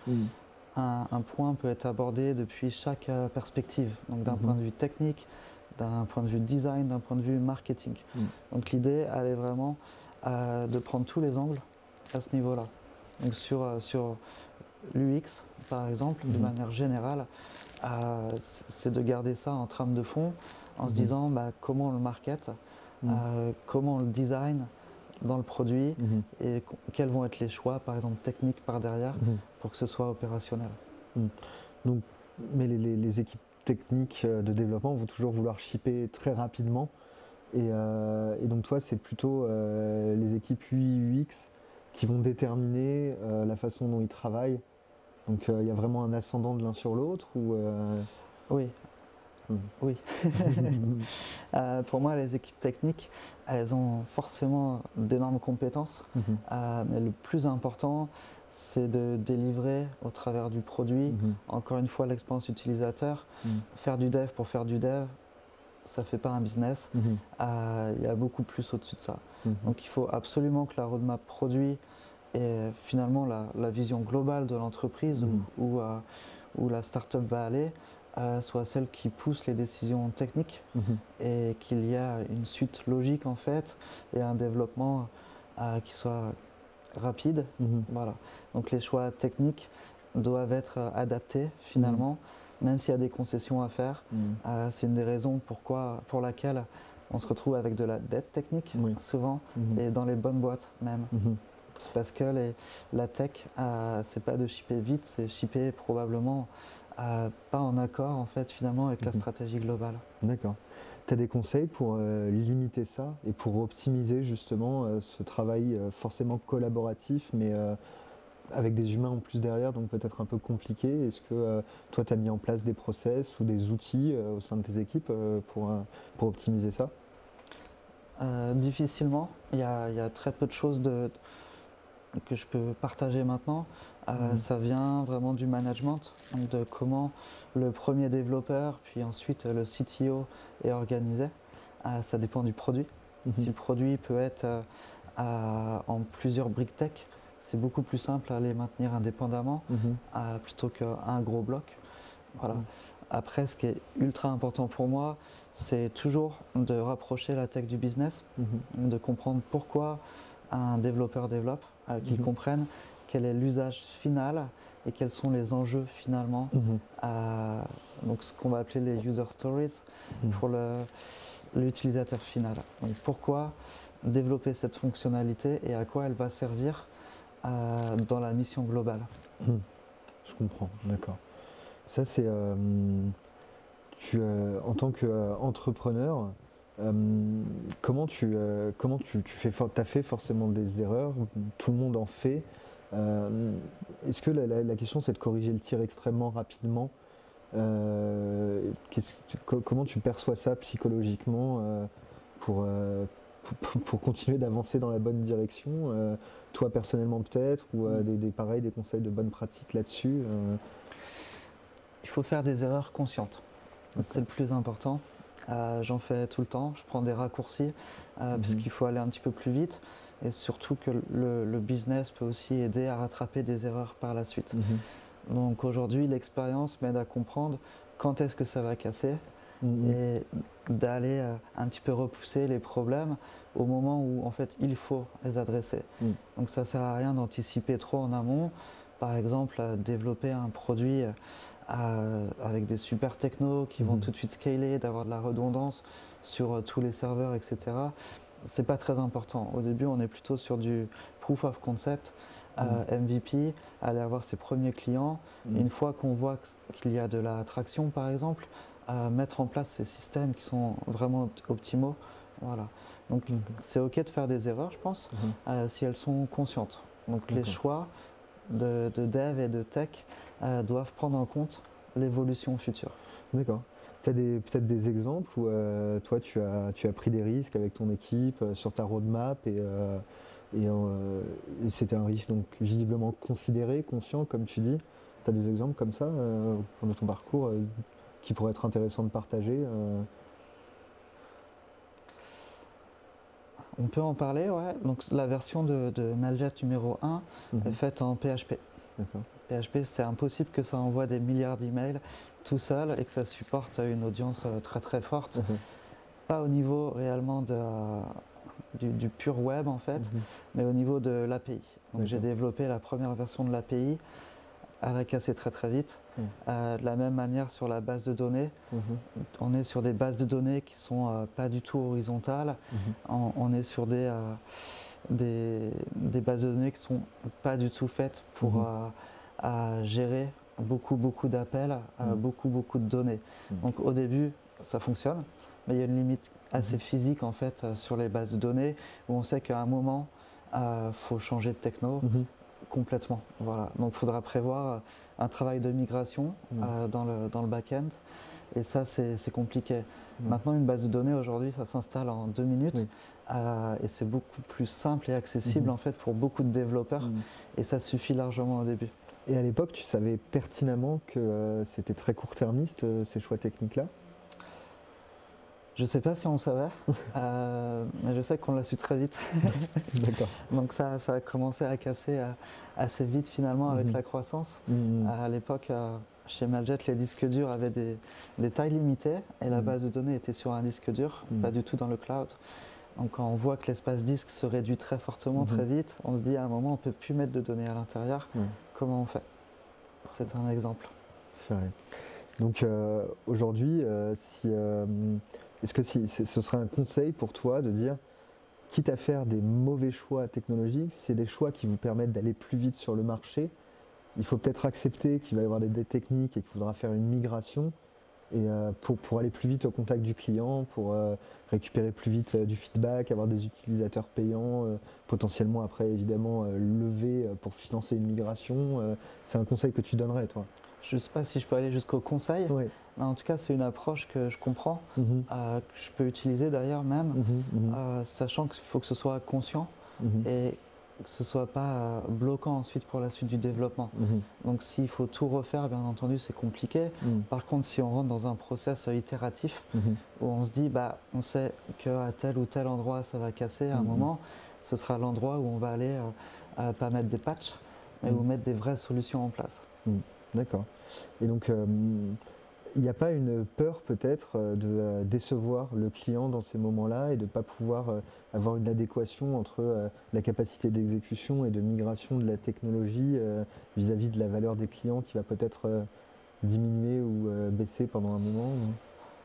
un, un point peut être abordé depuis chaque perspective, donc d'un Mhm. point de vue technique, d'un point de vue design, d'un point de vue marketing. Mhm. Donc l'idée, elle est vraiment euh, de prendre tous les angles à ce niveau-là. Donc sur, euh, sur l'UX, par exemple, de Mhm. manière générale, euh, c'est de garder ça en trame de fond, en se Mhm. disant bah, comment on le market, comment on le design dans le produit et quels vont être les choix, par exemple techniques par derrière, pour que ce soit opérationnel. Mais les, les- les équipes techniques euh, de développement vont toujours vouloir shipper très rapidement. Et, euh, et donc toi, c'est plutôt euh, les équipes UI, UX qui vont déterminer euh, la façon dont ils travaillent. Donc il y a vraiment un ascendant de l'un sur l'autre ou Oui. Mhm. Oui. Pour moi, les équipes techniques, elles ont forcément d'énormes compétences, Mhm. mais le plus important, c'est de délivrer au travers du produit, Mhm. encore une fois, l'expérience utilisateur. Mhm. Faire du dev pour faire du dev, ça ne fait pas un business. Mhm. Euh, Il y a beaucoup plus au-dessus de ça. Donc il faut absolument que la roadmap produit et finalement la, la vision globale de l'entreprise où, où, euh, où la startup va aller euh, soit celle qui pousse les décisions techniques et qu'il y a une suite logique en fait et un développement qui soit rapide. Mhm. Voilà. Donc les choix techniques doivent être euh, adaptés finalement, même s'il y a des concessions à faire. Mhm. Euh, c'est une des raisons pourquoi, pour laquelle on se retrouve avec de la dette technique Oui. souvent Mhm. et dans les bonnes boîtes même. Mhm. C'est parce que les- la tech, euh, c'est pas de shipper vite, c'est shipper probablement euh, pas en accord en fait finalement avec la Mhm. stratégie globale. D'accord. Tu des conseils pour euh, limiter ça et pour optimiser justement euh, ce travail euh, forcément collaboratif, mais avec des humains en plus derrière, donc peut-être un peu compliqué? Est-ce que toi, tu as mis en place des process ou des outils au sein de tes équipes pour, pour optimiser ça? Difficilement, il y, a, il y a très peu de choses de- que je peux partager maintenant. Euh, Mhm. Ça vient vraiment du management, de comment le premier développeur, puis ensuite le CTO est organisé. Euh, ça dépend du produit. Si le produit peut être euh, en plusieurs briques tech, c'est beaucoup plus simple à les maintenir indépendamment Mhm. euh, plutôt qu'un gros bloc. Voilà. Mhm. Après, ce qui est ultra important pour moi, c'est toujours de rapprocher la tech du business, Mhm. de comprendre pourquoi un développeur développe, euh, qu'il Mhm. comprenne quel est l'usage final et quels sont les enjeux finalement. Mhm. euh, donc ce qu'on va appeler les user stories Mhm. pour l'utilisateur final. Donc pourquoi développer cette fonctionnalité et à quoi elle va servir euh, dans la mission globale? Hmm. Je comprends, d'accord. Ça, c'est. Euh, en tant qu'entrepreneur, euh, comment tu, comment tu, tu fais as fait forcément des erreurs, tout le monde en fait. Est-ce que la, question c'est de corriger le tir extrêmement rapidement Comment tu perçois ça psychologiquement pour, pour, continuer d'avancer dans la bonne direction euh, Toi personnellement peut-être Ou euh, des, pareils, des conseils de bonne pratique là-dessus euh? Il faut faire des erreurs conscientes. C'est le plus important. J'en fais tout le temps. Je prends des raccourcis parce mm-hmm. qu'il faut aller un petit peu plus vite. Et surtout que le, business peut aussi aider à rattraper des erreurs par la suite. Mm-hmm. Donc aujourd'hui, l'expérience m'aide à comprendre quand est-ce que ça va casser, Mm-hmm. et d'aller euh, un petit peu repousser les problèmes au moment où en fait il faut les adresser. Mm. Donc ça sert à rien d'anticiper trop en amont. Par exemple, développer un produit euh, avec des super technos qui vont tout de suite scaler, d'avoir de la redondance sur euh, tous les serveurs, etc. C'est pas très important. Au début, on est plutôt sur du proof of concept, MVP, mm. aller avoir ses premiers clients. Mm. une fois qu'on voit qu'il y a de la traction, par exemple, à mettre en place ces systèmes qui sont vraiment optimaux. Voilà. Donc c'est ok de faire des erreurs, je pense, mhm. euh, si elles sont conscientes. Donc les choix de, dev et de tech euh, doivent prendre en compte l'évolution future. D'accord. Tu as peut-être des exemples où euh, toi tu as, tu as pris des risques avec ton équipe sur ta roadmap et, et, c'était un risque donc visiblement considéré, conscient comme tu dis. Tu as des exemples comme ça pendant ton parcours qui pourrait être intéressant de partager euh? On peut en parler, ouais. Donc la version de, de Mailjet numéro 1 mhm. est faite en PHP. PHP, c'est impossible que ça envoie des milliards d'emails tout seul et que ça supporte une audience euh, très très forte. Mhm. Pas au niveau réellement de, du, pur web en fait, mhm. mais au niveau de l'API. Donc j'ai développé la première version de l'API elle a cassé très très vite. Mm. Euh, de la même manière sur la base de données, on est sur des bases de données qui sont euh, pas du tout horizontales. On, est sur des, euh, des, des, bases de données qui sont pas du tout faites pour gérer beaucoup beaucoup d'appels, mm. beaucoup beaucoup de données. Mm. Donc au début, ça fonctionne, mais il y a une limite assez physique en fait sur les bases de données où on sait qu'à un moment, il faut changer de techno, Complètement. Voilà. Donc il faudra prévoir un travail de migration mm. euh, dans le, dans le back-end. Et ça, c'est compliqué. Mm. Maintenant, une base de données, aujourd'hui, ça s'installe en deux minutes. Euh, et c'est beaucoup plus simple et accessible, mm-hmm. en fait, pour beaucoup de développeurs. Mm. Et ça suffit largement au début. Et à l'époque, tu savais pertinemment que euh, c'était très court-termiste, ces choix techniques-là? Je ne sais pas si on savait, euh, mais je sais qu'on l'a su très vite. D'accord. Donc ça, ça a commencé à casser euh, assez vite finalement avec mhm. la croissance. Mhm. À l'époque, euh, chez Mailjet, les disques durs avaient des, tailles limitées et la mhm. base de données était sur un disque dur, pas du tout dans le cloud. Donc quand on voit que l'espace disque se réduit très fortement, très vite, on se dit à un moment on ne peut plus mettre de données à l'intérieur. Comment on fait? C'est un exemple. Donc aujourd'hui, si est-ce que ce serait un conseil pour toi de dire, quitte à faire des mauvais choix technologiques, c'est des choix qui vous permettent d'aller plus vite sur le marché, il faut peut-être accepter qu'il va y avoir des, techniques et qu'il faudra faire une migration et euh, pour, pour, aller plus vite au contact du client, pour euh, récupérer plus vite euh, du feedback, avoir des utilisateurs payants, potentiellement après évidemment lever pour financer une migration. c'est un conseil que tu donnerais toi? Je ne sais pas si je peux aller jusqu'au conseil, mais en tout cas, c'est une approche que je comprends, mhm. euh, que je peux utiliser d'ailleurs même, mhm, mhm. Euh, sachant qu'il faut que ce soit conscient et que ce ne soit pas euh, bloquant ensuite pour la suite du développement. Donc s'il faut tout refaire, bien entendu, c'est compliqué. Par contre, si on rentre dans un process itératif où on se dit, bah, on sait qu'à tel ou tel endroit ça va casser à un moment, ce sera l'endroit où on va aller, pas mettre des patchs, mais où mettre des vraies solutions en place. D'accord. Et donc, euh, il n'y a pas une peur peut-être euh, de euh, décevoir le client dans ces moments-là et de ne pas pouvoir avoir une adéquation entre la capacité d'exécution et de migration de la technologie vis-à-vis de la valeur des clients qui va peut-être diminuer ou baisser pendant un moment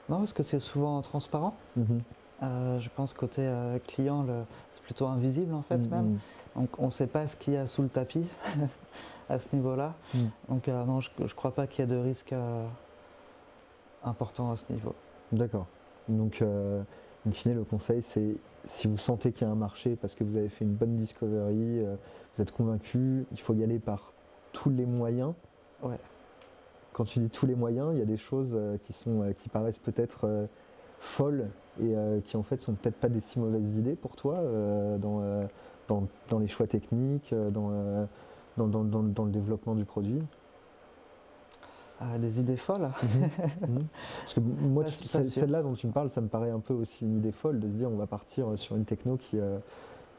Non, parce que c'est souvent transparent. Mhm. Euh, je pense côté euh, client, c'est plutôt invisible en fait Mhm. même. Donc on ne sait pas ce qu'il y a sous le tapis à ce niveau-là. Mhm. Donc euh, non, je ne crois pas qu'il y ait de risque euh, important à ce niveau. D'accord. Donc, euh, in fine, le conseil, c'est si vous sentez qu'il y a un marché parce que vous avez fait une bonne discovery, euh, vous êtes convaincu, il faut y aller par tous les moyens. Ouais. Quand tu dis tous les moyens, il y a des choses euh, qui, sont, euh, qui paraissent peut-être folles et qui en fait sont peut-être pas des si mauvaises idées pour toi dans, dans, dans les choix techniques, dans- dans- dans le développement du produit. Euh, des idées folles. Mhm. Parce que moi, celle-là dont tu me parles, ça me paraît un peu aussi une idée folle de se dire on va partir euh, sur une techno qui, euh,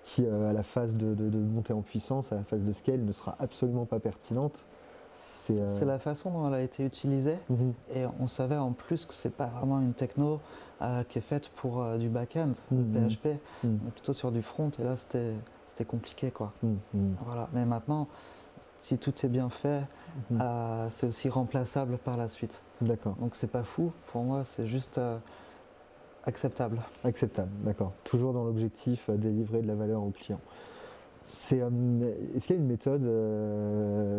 qui euh, à la phase de, de, de montée en puissance, à la phase de scale, ne sera absolument pas pertinente. C'est euh, la façon dont elle a été utilisée. Mhm. Et on savait en plus que c'est pas vraiment une techno qui est faite pour du back-end, Mhm. PHP, Mhm. mais plutôt sur du front. Et là, c'était compliqué, quoi. Mhm. Mhm. Voilà. Mais maintenant, si tout est bien fait, Mhm. euh, c'est aussi remplaçable par la suite. D'accord, Donc c'est pas fou. Pour moi, c'est juste euh, acceptable. acceptable, d'accord. Toujours dans l'objectif euh, délivrer de la valeur au client. C'est, euh, Est-ce qu'il y a une méthode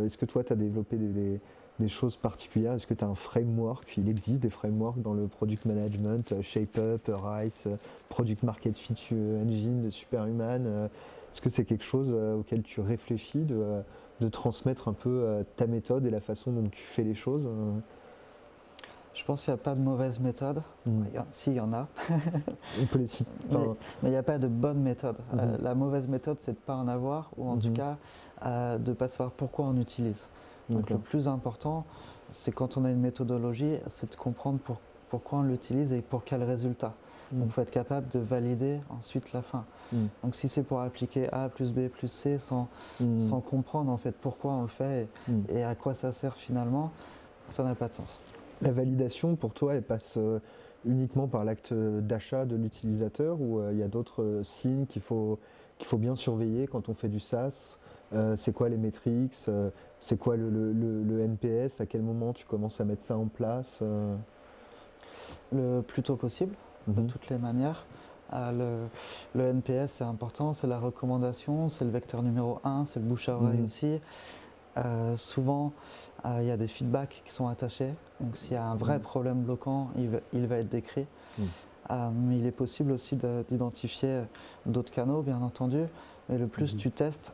Est-ce que toi, tu as développé des, des- des choses particulières? Est-ce que tu as un framework? Il existe des frameworks dans le product management, ShapeUp, Rice, Product Market Fit Engine de Superhuman. Est-ce que c'est quelque chose auquel tu réfléchis de, de transmettre un peu euh, ta méthode et la façon dont tu fais les choses euh Je pense qu'il n'y a pas de mauvaise méthode. Mm. Il y en- a. On peut les citer. Mais il n'y a pas de bonne méthode. Euh, Mhm. la mauvaise méthode, c'est de ne pas en avoir, ou en tout Mhm. cas euh, de ne pas savoir pourquoi on utilise. Donc le plus important, c'est quand on a une méthodologie, c'est de comprendre pour- pourquoi on l'utilise et pour quel résultat. Mm. Donc il faut être capable de valider ensuite la fin. Mm. Donc si c'est pour appliquer A plus B plus C sans, Mm. sans comprendre en fait pourquoi on le fait Mm. et, et à quoi ça sert finalement, ça n'a pas de sens. La validation, pour toi, elle passe euh, uniquement par l'acte d'achat de l'utilisateur ou euh, il y a d'autres euh, signes qu'il faut, qu'il faut bien surveiller quand on fait du SaaS? Euh, C'est quoi les métriques? Euh, C'est quoi le, le- le- le NPS À quel moment tu commences à mettre ça en place? Euh, Le plus tôt possible, de mhm. toutes les manières. Euh, le, le NPS, c'est important, c'est la recommandation, c'est le vecteur numéro un, c'est le bouche à oreille Mhm. aussi. Euh, souvent, euh, il y a des feedbacks qui sont attachés. Donc, s'il y a un vrai Mhm. problème bloquant, il va, il va être décrit. Mhm. Euh, mais il est possible aussi de- d'identifier d'autres canaux, bien entendu. Mais le plus tu testes,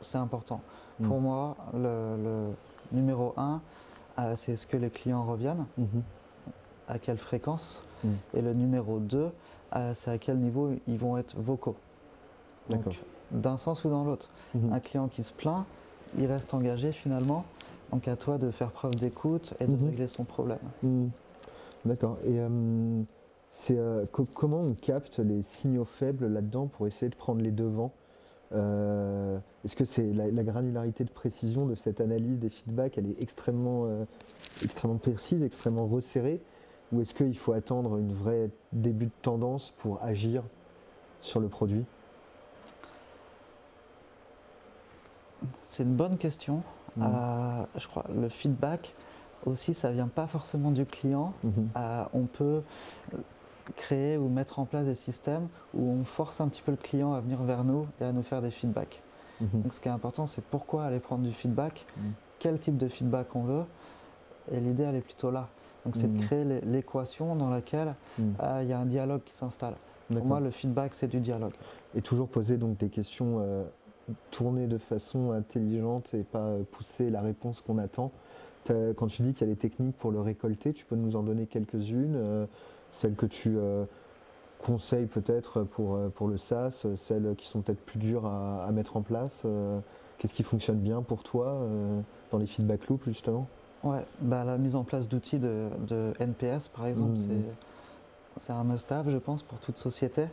c'est important. Pour moi, le, le numéro un, euh, c'est ce que les clients reviennent à quelle fréquence. Et le numéro 2, euh, c'est à quel niveau ils vont être vocaux. Donc, d'un sens ou dans l'autre. Mhm. Un client qui se plaint, il reste engagé finalement. Donc à toi de faire preuve d'écoute et de Mhm. régler son problème. Mhm. D'accord. Et euh, c'est euh, co- comment on capte les signaux faibles là-dedans pour essayer de prendre les devants? Euh, Est-ce que c'est la, la granularité de précision de cette analyse des feedbacks, elle est extrêmement, extrêmement précise, extrêmement resserrée, ou est-ce qu'il faut attendre une vraie début de tendance pour agir sur le produit? C'est une bonne question. Mhm. Euh, je crois le feedback aussi, ça vient pas forcément du client. Mhm. Euh, on peut créer ou mettre en place des systèmes où on force un petit peu le client à venir vers nous et à nous faire des feedbacks. Mhm. Donc ce qui est important, c'est pourquoi aller prendre du feedback, quel type de feedback on veut, et l'idée elle est plutôt là. Donc c'est de créer l'é- l'équation dans laquelle Mm. euh, il y a un dialogue qui s'installe. Pour moi, le feedback c'est du dialogue. Et toujours poser donc des questions euh, tournées de façon intelligente et pas pousser la réponse qu'on attend. Quand tu dis qu'il y a des techniques pour le récolter, tu peux nous en donner quelques-unes, euh, celles que tu euh, conseilles peut-être pour, pour le SaaS, euh, celles qui sont peut-être plus dures à, à mettre en place. Qu'est-ce qui fonctionne bien pour toi dans les feedback loops justement? Ouais, bah, la mise en place d'outils de, de NPS par exemple, Mm. c'est- un must-have, je pense, pour toute société.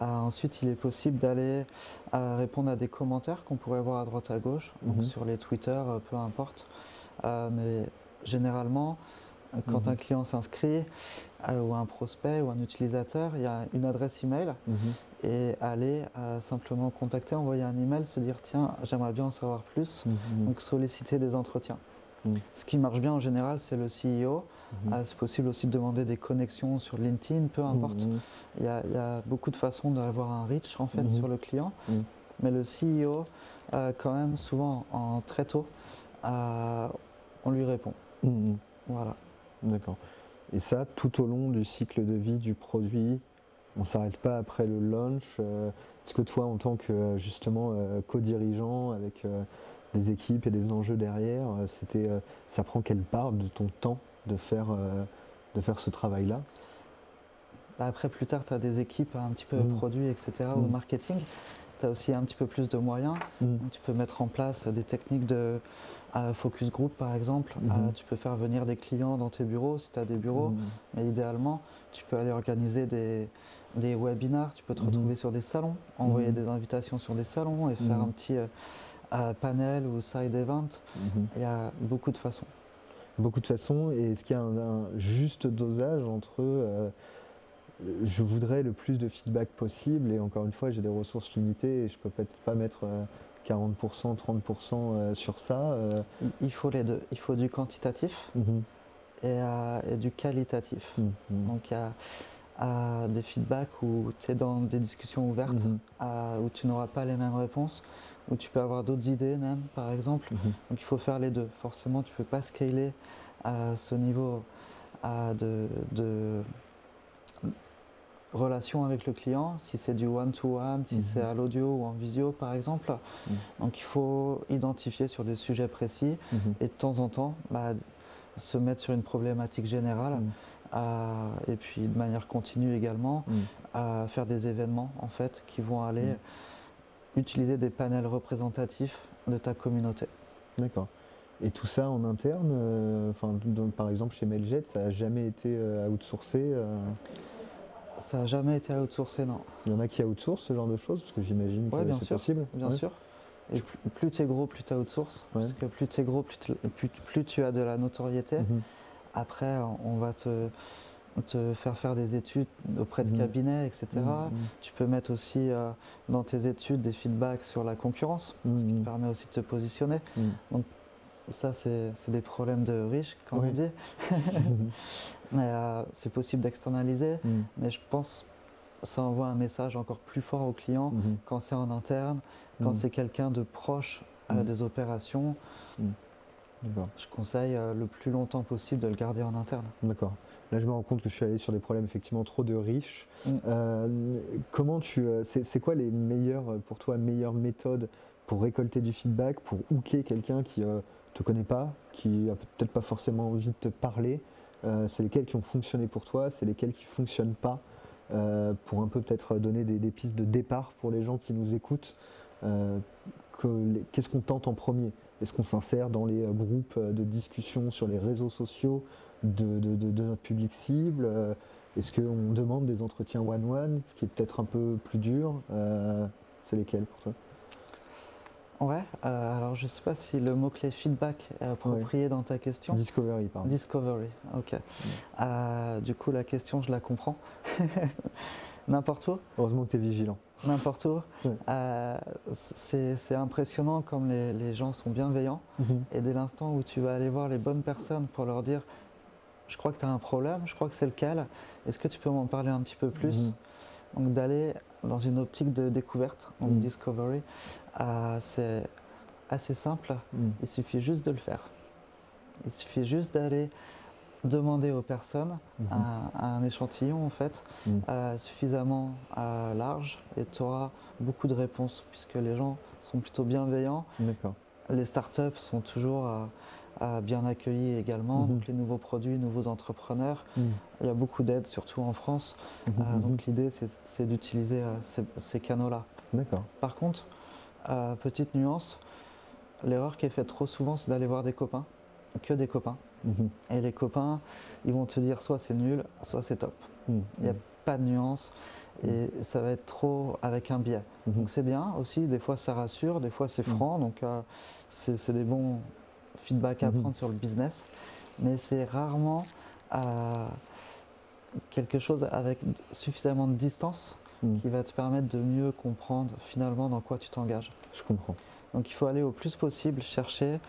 Euh, ensuite, il est possible d'aller euh, répondre à des commentaires qu'on pourrait voir à droite à gauche, donc Mhm. sur les Twitter, euh, peu importe. Mais généralement, quand Mhm. un client s'inscrit, euh, ou un prospect ou un utilisateur, il y a une adresse email Mhm. et aller euh, simplement contacter, envoyer un email, se dire tiens, j'aimerais bien en savoir plus, Mhm. donc solliciter des entretiens. Ce qui marche bien en général, c'est le CEO. Mm-hmm. Ah, c'est possible aussi de demander des connexions sur LinkedIn, peu importe. Mm-hmm. Il, y a, beaucoup de façons d'avoir un reach en fait mm-hmm. sur le client. Mais le CEO, euh, quand même, souvent en très tôt, euh, on lui répond. Voilà. D'accord. Et ça, tout au long du cycle de vie du produit, on ne s'arrête pas après le launch. Euh, est-ce que toi, en tant que justement co-dirigeant avec des équipes et des enjeux derrière, c'était, ça prend quelle part de ton temps de faire, de faire ce travail-là? Bah, Après, plus tard, tu as des équipes un petit peu mmh. produits, etc., ou mmh. marketing. Tu as aussi un petit peu plus de moyens. Mmh. Tu peux mettre en place des techniques de focus group par exemple. Euh, tu peux faire venir des clients dans tes bureaux si tu as des bureaux. Mais idéalement, tu peux aller organiser des, des webinars. Tu peux te retrouver sur des salons, envoyer des invitations sur des salons et faire un petit euh, panel ou side event. Il y a beaucoup de façons beaucoup de façons. Et est-ce qu'il y a un, juste dosage entre euh, je voudrais le plus de feedback possible et encore une fois j'ai des ressources limitées et je peux peut-être pas mettre 40%, euh, 30% euh, sur ça. Il faut les deux. Il faut du quantitatif mhm. et, du qualitatif. Mhm. Donc il y a des feedbacks où tu es dans des discussions ouvertes, mhm. où tu n'auras pas les mêmes réponses où tu peux avoir d'autres idées même, par exemple. Mhm. Donc il faut faire les deux. Forcément, tu ne peux pas scaler à ce niveau de, relation avec le client, si c'est du one-to-one, si mhm. c'est à l'audio ou en visio par exemple. Mhm. Donc il faut identifier sur des sujets précis et de temps en temps bah, se mettre sur une problématique générale. et puis de manière continue également, à faire des événements en fait qui vont aller utiliser des panels représentatifs de ta communauté. D'accord. Et tout ça en interne, euh, par exemple chez Mailjet, ça n'a jamais été euh, outsourcé euh? Ça n'a jamais été outsourcé, non. Il y en a qui outsourcent ce genre de choses, parce que j'imagine que c'est possible. Bien sûr. Et plus, tu es gros, plus tu outsources. Parce que plus tu es gros, plus, tu as de la notoriété. Mhm. Après, on va te te faire faire des études auprès de mhm. cabinets, etc. Mhm, mhm. Tu peux mettre aussi euh, dans tes études des feedbacks sur la concurrence, ce qui te permet aussi de te positionner. Donc ça, c'est des problèmes de riches, comme on dit. mais euh, c'est possible d'externaliser, mais je pense que ça envoie un message encore plus fort au client quand c'est en interne, quand c'est quelqu'un de proche euh, des opérations. Je conseille le plus longtemps possible de le garder en interne. D'accord. Là, je me rends compte que je suis allé sur des problèmes effectivement trop de riches. Mm. Euh, comment tu, euh, c'est quoi les meilleures, euh, pour toi, meilleures méthodes pour récolter du feedback, pour hooker quelqu'un qui ne te connaît pas, qui a peut-être pas forcément envie de te parler? C'est lesquels qui ont fonctionné pour toi C'est lesquels qui fonctionnent pas Pour un peu peut-être donner des, des, pistes de départ pour les gens qui nous écoutent. Qu'est-ce qu'on tente en premier? Est-ce qu'on s'insère dans les groupes de discussion sur les réseaux sociaux de, notre public cible euh, Est-ce qu'on demande des entretiens one-one, ce qui est peut-être un peu plus dur euh, C'est lesquels pour toi? Ouais, euh, alors je ne sais pas si le mot-clé feedback est approprié dans ta question. Discovery, pardon. Discovery, ok. du coup, la question, je la comprends. N'importe où Heureusement que tu es vigilant. N'importe où. c'est impressionnant comme les, gens sont bienveillants. Mhm. Et dès l'instant où tu vas aller voir les bonnes personnes pour leur dire je crois que tu as un problème, je crois que c'est lequel. Est-ce que tu peux m'en parler un petit peu plus mhm. Donc d'aller dans une optique de découverte, donc mhm. discovery, euh, c'est assez simple. Mhm. Il suffit juste de le faire. Il suffit juste d'aller demander aux personnes un, échantillon en fait euh, suffisamment euh, large et tu auras beaucoup de réponses puisque les gens sont plutôt bienveillants. Les startups sont toujours bien accueillis également. Mhm. Donc les nouveaux produits, nouveaux entrepreneurs. Mhm. Il y a beaucoup d'aides, surtout en France. Mhm, euh, donc l'idée, c'est d'utiliser euh, ces, canaux-là. D'accord. Par contre, euh, petite nuance, l'erreur qui est faite trop souvent, c'est d'aller voir des copains, que des copains. Et les copains, ils vont te dire soit c'est nul, soit c'est top. Il n'y a pas de nuance et ça va être trop avec un biais. Donc c'est bien aussi, des fois ça rassure, des fois c'est franc, donc c'est des bons feedback à mhm. prendre sur le business, mais c'est rarement euh, quelque chose avec suffisamment de distance mhm. qui va te permettre de mieux comprendre finalement dans quoi tu t'engages. Je comprends. Donc il faut aller au plus possible chercher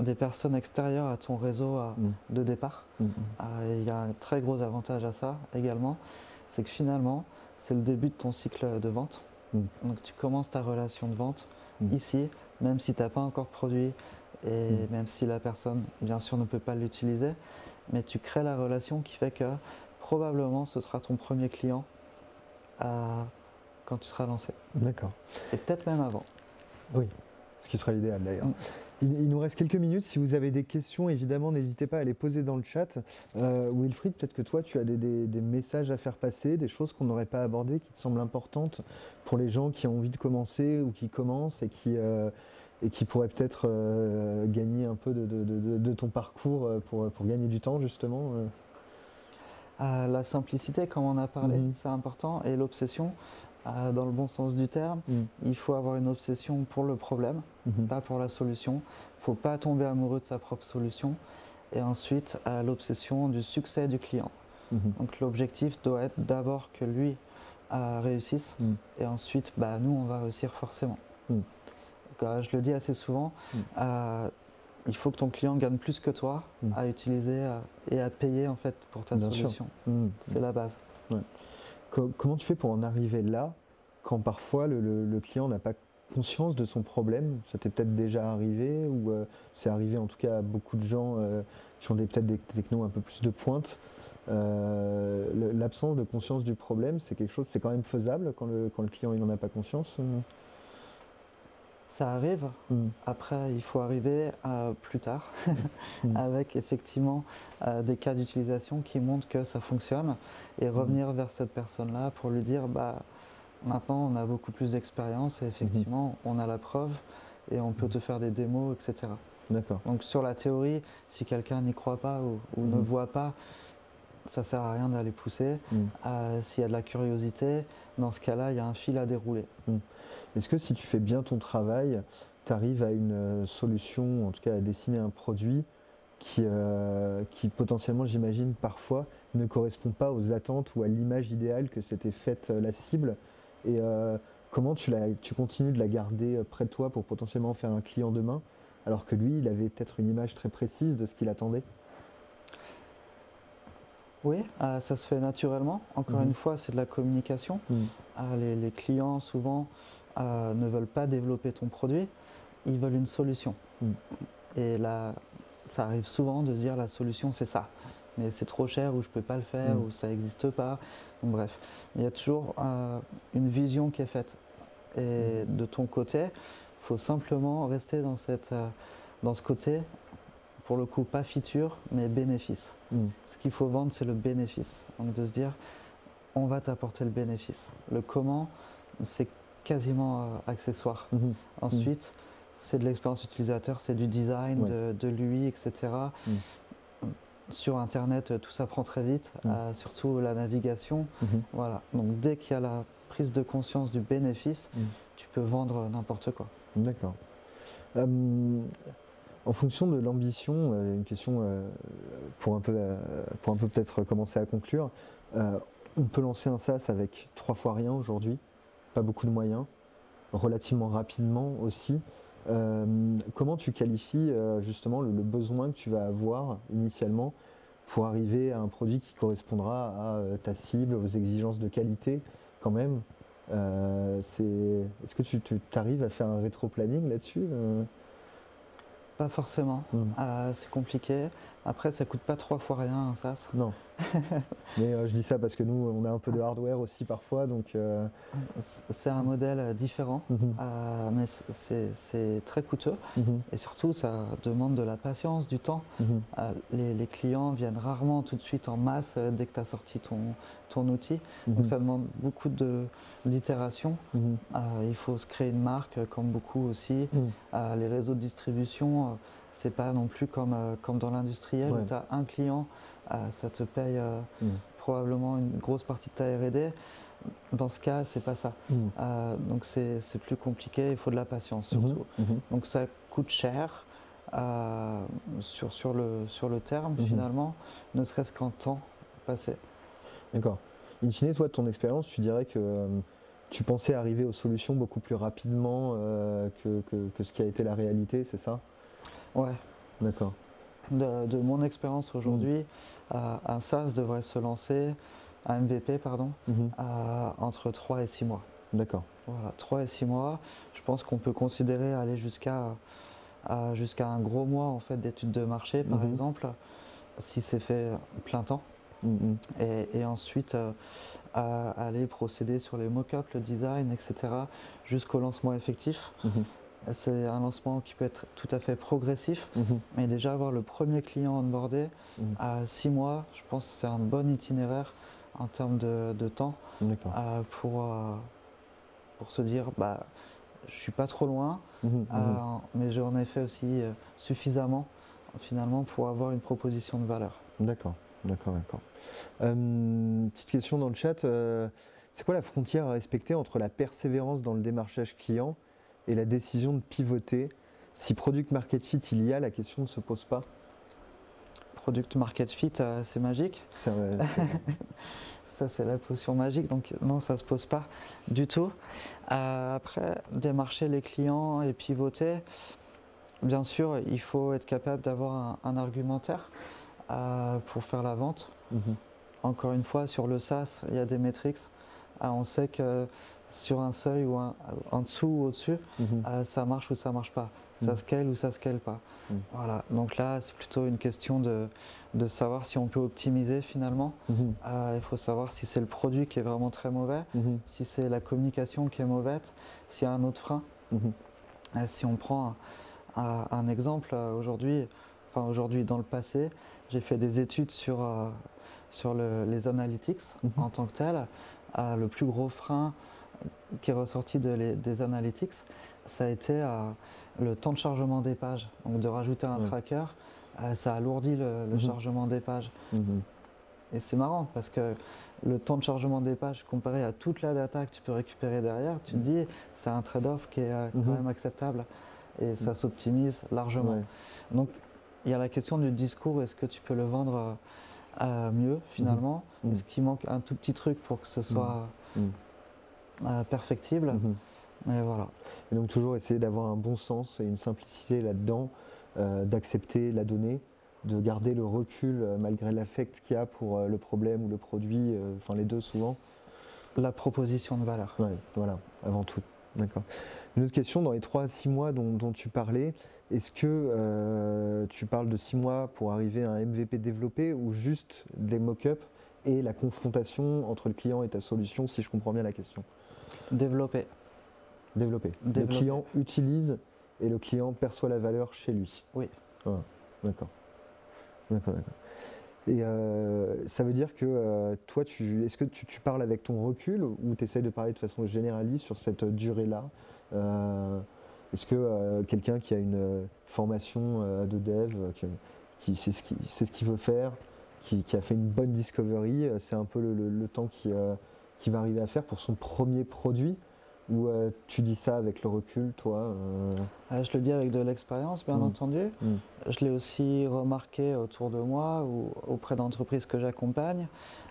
des personnes extérieures à ton réseau euh, Mm. de départ. Euh, Il y a un très gros avantage à ça également, c'est que finalement, c'est le début de ton cycle de vente. Donc tu commences ta relation de vente ici, même si tu n'as pas encore de produit et Mm. même si la personne, bien sûr, ne peut pas l'utiliser, mais tu crées la relation qui fait que probablement ce sera ton premier client euh, quand tu seras lancé. D'accord. Et peut-être même avant. Ce qui sera l'idéal d'ailleurs. Mm. Il, il nous reste quelques minutes. Si vous avez des questions, évidemment, n'hésitez pas à les poser dans le chat. Euh, Wilfried, peut-être que toi, tu as des, des- des messages à faire passer, des choses qu'on n'aurait pas abordées, qui te semblent importantes pour les gens qui ont envie de commencer ou qui commencent et qui, euh, et qui pourraient peut-être euh, gagner un peu de, de- de- de ton parcours euh, pour, pour gagner du temps, justement. euh. Euh, la simplicité, comme on a parlé, Mhm. c'est important. Et l'obsession, euh, dans le bon sens du terme, Mm. il faut avoir une obsession pour le problème, Mhm. pas pour la solution. Il ne faut pas tomber amoureux de sa propre solution. Et ensuite, l'obsession du succès du client. Mhm. Donc l'objectif doit être d'abord que lui réussisse et ensuite, bah, nous, on va réussir forcément. Je le dis assez souvent, Mm. euh, il faut que ton client gagne plus que toi Mm. à utiliser euh, et à payer en fait pour ta Bien solution. Mm. C'est la base. Co- comment tu fais pour en arriver là quand parfois le, le- le client n'a pas conscience de son problème? Ça t'est peut-être déjà arrivé ou euh, c'est arrivé en tout cas à beaucoup de gens euh, qui ont des- peut-être des technos un peu plus de pointe. Euh, L'absence de conscience du problème, c'est quelque chose, c'est quand même faisable quand le, quand le client il n'en a pas conscience Ça arrive. Mm. Après, il faut arriver plus tard Mm. avec effectivement euh, des cas d'utilisation qui montrent que ça fonctionne et revenir vers cette personne-là pour lui dire bah, maintenant on a beaucoup plus d'expérience et effectivement on a la preuve et on peut te faire des démos, etc. D'accord. Donc sur la théorie, si quelqu'un n'y croit pas ou, ou ne voit pas, ça sert à rien d'aller pousser. Mm. Euh, S'il y a de la curiosité, dans ce cas-là, il y a un fil à dérouler. Est-ce que si tu fais bien ton travail, tu arrives à une euh, solution, en tout cas à dessiner un produit qui, euh, qui potentiellement, j'imagine, parfois ne correspond pas aux attentes ou à l'image idéale que s'était faite euh, la cible Et euh, comment tu, la, tu continues de la garder près de toi pour potentiellement faire un client demain, alors que lui, il avait peut-être une image très précise de ce qu'il attendait? Oui, euh, ça se fait naturellement. Encore Mhm. une fois, c'est de la communication. Mm. Euh, les, les clients, souvent, euh, ne veulent pas développer ton produit, ils veulent une solution. Mm. Et là, ça arrive souvent de se dire la solution, c'est ça. Mais c'est trop cher, ou je ne peux pas le faire, Mm. ou ça n'existe pas. Donc, bref, il y a toujours euh, une vision qui est faite. Et Mm. de ton côté, il faut simplement rester dans, cette, euh, dans ce côté, pour le coup, pas feature, mais bénéfice. Ce qu'il faut vendre, c'est le bénéfice. Donc de se dire, on va t'apporter le bénéfice. Le comment, c'est quasiment euh, accessoire. Mhm. Ensuite, c'est de l'expérience utilisateur, c'est du design, Ouais. de, de l'UI, etc. Mm. Sur Internet, euh, tout ça prend très vite, euh, surtout la navigation. Voilà. Donc dès qu'il y a la prise de conscience du bénéfice, tu peux vendre n'importe quoi. D'accord. Euh, en fonction de l'ambition, une question pour un peu, pour un peu peut-être commencer à conclure. Euh, on peut lancer un SaaS avec trois fois rien aujourd'hui, pas beaucoup de moyens, relativement rapidement aussi. Euh, comment tu qualifies euh, justement le, le besoin que tu vas avoir initialement pour arriver à un produit qui correspondra à euh, ta cible, aux exigences de qualité quand même? Est-ce que tu, tu arrives à faire un rétro-planning là-dessus Pas forcément. Mm. Euh, c'est compliqué. Après, ça coûte pas trois fois rien un SaaS. Non. Mais euh, je dis ça parce que nous, on a un peu de hardware aussi parfois, donc. euh, C'est un modèle euh, différent. mhm, Euh, mais c'est très coûteux mhm, et surtout ça demande de la patience, du temps. mhm, les, les clients viennent rarement tout de suite en masse dès que tu as sorti ton, ton outil. Donc ça demande beaucoup de- d'itération. il faut se créer une marque comme beaucoup aussi. les réseaux de distribution, c'est pas non plus comme, euh, comme dans l'industriel Ouais. où tu as un client, euh, ça te paye euh, Mhm. probablement une grosse partie de ta RD. Dans ce cas, c'est pas ça. Euh, donc c'est plus compliqué, il faut de la patience Mhm, surtout. mhm. Donc ça coûte cher sur, sur, le, sur le terme Mhm. finalement, ne serait-ce qu'en temps passé. D'accord. In fine, toi, de ton expérience, tu dirais que euh, tu pensais arriver aux solutions beaucoup plus rapidement euh, que, que- que ce qui a été la réalité, c'est ça? Ouais, D'accord. De, mon expérience aujourd'hui, un SaaS devrait se lancer, un MVP, pardon, mhm. entre 3 et 6 mois. D'accord. Voilà, 3 et 6 mois. Je pense qu'on peut considérer aller jusqu'à jusqu'à un gros mois en fait d'études de marché, par mhm. exemple, si c'est fait plein temps. Mhm. Et, ensuite, euh, aller procéder sur les mock-ups, le design, etc., jusqu'au lancement effectif. C'est un lancement qui peut être tout à fait progressif, mais déjà avoir le premier client onboardé à 6 mois, je pense que c'est un bon itinéraire en termes de, de temps euh, pour, euh, pour se dire bah, je suis pas trop loin, mhm, euh, mhm. mais j'en ai fait aussi suffisamment finalement pour avoir une proposition de valeur. D'accord, d'accord, d'accord. petite question dans le chat, c'est quoi la frontière à respecter entre la persévérance dans le démarchage client et la décision de pivoter Si product market fit il y a, la question ne se pose pas Product market fit, c'est magique. ça c'est la potion magique, donc non, ça ne se pose pas du tout. Euh, après, démarcher les clients et pivoter, bien sûr, il faut être capable d'avoir un, argumentaire euh, pour faire la vente. Mhm. Encore une fois, sur le SaaS, il y a des métriques. Euh, on sait que sur un seuil ou en dessous ou au-dessus, mhm. ça marche ou ça marche pas. Ça mhm. scale ou ça scale pas. Mm. Voilà, donc là, c'est plutôt une question de, de, savoir si on peut optimiser finalement. Euh, il faut savoir si c'est le produit qui est vraiment très mauvais, si c'est la communication qui est mauvaise, s'il y a un autre frein. Euh, si on prend un, exemple, euh, aujourd'hui, enfin aujourd'hui dans le passé, j'ai fait des études sur, sur les analytics en tant que tel. Le plus gros frein qui est ressorti de des analytics, ça a été le temps de chargement des pages. Donc de rajouter un tracker, euh, ça alourdit le, mhm. chargement des pages. Mhm. Et c'est marrant parce que le temps de chargement des pages comparé à toute la data que tu peux récupérer derrière, tu te mhm. dis c'est un trade-off qui est euh, quand même acceptable et ça s'optimise largement. Donc il y a la question du discours, est-ce que tu peux le vendre euh, mieux finalement Est-ce qu'il manque un tout petit truc pour que ce soit perfectible Mais voilà. Et donc toujours essayer d'avoir un bon sens et une simplicité là-dedans, euh, d'accepter la donnée, de garder le recul euh, malgré l'affect qu'il y a pour euh, le problème ou le produit, enfin les deux souvent. La proposition de valeur. Oui, voilà, avant tout. D'accord. Une autre question, dans les 3 à 6 mois dont, tu parlais, est-ce que tu parles de 6 mois pour arriver à un MVP développé ou juste des mock-ups et la confrontation entre le client et ta solution, si je comprends bien la question? Développer. Développer. Le client utilise et le client perçoit la valeur chez lui. Oui. d'accord. D'accord, d'accord. Et euh, ça veut dire que euh, toi, tu, est-ce que tu, parles avec ton recul ou tu essayes de parler de façon généraliste sur cette durée-là? Euh, Est-ce que quelqu'un qui a une formation de dev, qui, sait ce qu'il veut faire, qui, a fait une bonne discovery, c'est un peu le, temps qu'il qui va arriver à faire pour son premier produit? Ou euh, tu dis ça avec le recul, toi euh euh, Je le dis avec de l'expérience, bien mm. entendu. Mm. Je l'ai aussi remarqué autour de moi ou auprès d'entreprises que j'accompagne.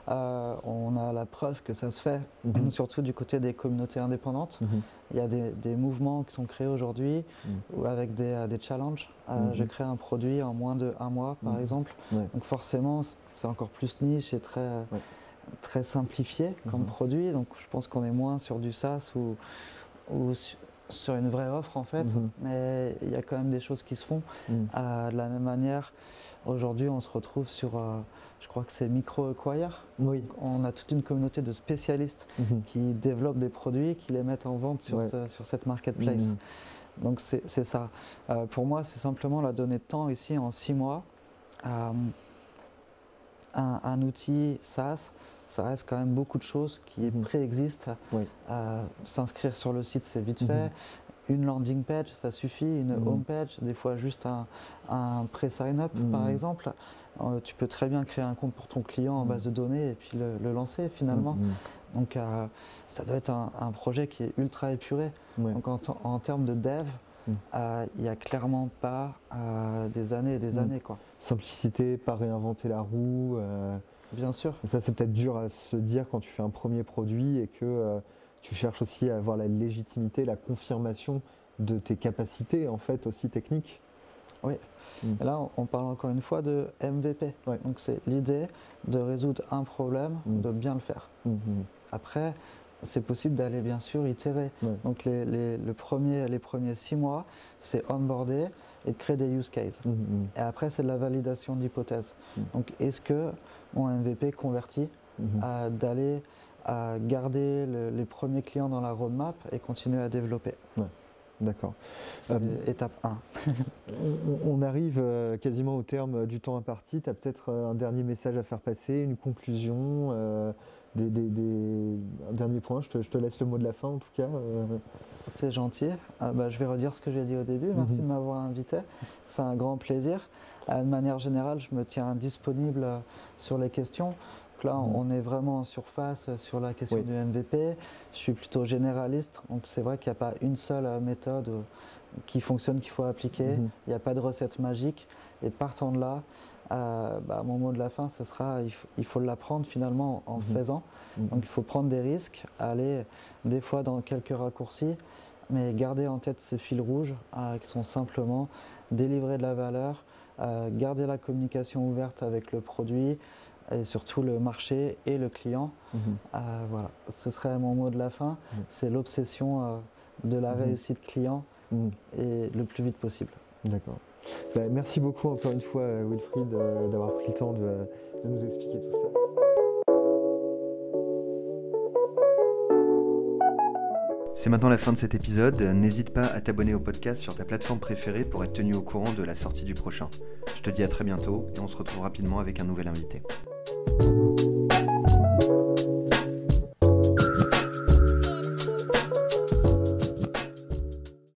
on a la preuve que ça se fait, mm-hmm. surtout du côté des communautés indépendantes. Mm-hmm. Il y a des, mouvements qui sont créés aujourd'hui mm. avec des, des challenges. Mm-hmm. Je crée un produit en moins de un mois, par exemple. Donc forcément, c'est encore plus niche et très très simplifié comme mhm. produit. Donc je pense qu'on est moins sur du SaaS ou, ou sur une vraie offre en fait. Mhm. Mais il y a quand même des choses qui se font. Mhm. Euh, de la même manière, aujourd'hui on se retrouve sur, euh, je crois que c'est Micro-Acquire. Oui. On a toute une communauté de spécialistes qui développent des produits, qui les mettent en vente sur, sur cette marketplace. Donc c'est ça. Euh, pour moi, c'est simplement la donnée de temps ici en six mois. Un, un, outil SaaS ça reste quand même beaucoup de choses qui mhm. préexistent. Euh, s'inscrire sur le site, c'est vite fait. Mhm. Une landing page, ça suffit. Une mhm. home page, des fois juste un, pré-sign-up, par exemple. Euh, tu peux très bien créer un compte pour ton client en base de données et puis le, lancer finalement. Donc euh, ça doit être un, projet qui est ultra épuré. Donc en, termes de dev, il n'y a clairement pas des années et des années. Quoi. Simplicité, pas réinventer la roue. Bien sûr. ça, c'est peut-être dur à se dire quand tu fais un premier produit et que euh, tu cherches aussi à avoir la légitimité, la confirmation de tes capacités, en fait, aussi techniques. Oui. Mm. Et là, on parle encore une fois de MVP. Donc c'est l'idée de résoudre un problème, mm. de bien le faire. Mm-hmm. Après, c'est possible d'aller bien sûr itérer. Donc les, le premier, les premiers six mois, c'est onboarder et de créer des use cases. Mm-hmm. Et après, c'est de la validation d'hypothèses. Donc est-ce que mon MVP convertit mm-hmm. d'aller à garder les premiers clients dans la roadmap et continuer à développer? D'accord. Euh, étape 1. on, arrive euh, quasiment au terme du temps imparti. Tu as peut-être euh, un dernier message à faire passer, une conclusion, des, un dernier point. Je te, laisse le mot de la fin en tout cas. C'est gentil. Ah, bah, je vais redire ce que j'ai dit au début. Merci mhm. de m'avoir invité. C'est un grand plaisir. de manière générale, je me tiens disponible sur les questions là, mhm. on est vraiment en surface sur la question du MVP. Je suis plutôt généraliste, donc c'est vrai qu'il n'y a pas une seule euh, méthode euh, qui fonctionne qu'il faut appliquer. Mhm. Il n'y a pas de recette magique. Et partant de là, euh, bah, mon mot de la fin, ce sera il, faut l'apprendre finalement en mhm. faisant. Donc il faut prendre des risques, aller des fois dans quelques raccourcis, mais garder en tête ces fils rouges qui sont simplement délivrer de la valeur, garder la communication ouverte avec le produit, et surtout le marché et le client. Mhm. Euh, voilà, ce serait mon mot de la fin. Mhm. C'est l'obsession euh, de la mhm. réussite client et le plus vite possible. D'accord. Bah, merci beaucoup encore une fois euh, Wilfried d'avoir pris le temps de nous expliquer tout ça. C'est maintenant la fin de cet épisode. N'hésite pas à t'abonner au podcast sur ta plateforme préférée pour être tenu au courant de la sortie du prochain. Je te dis à très bientôt et on se retrouve rapidement avec un nouvel invité.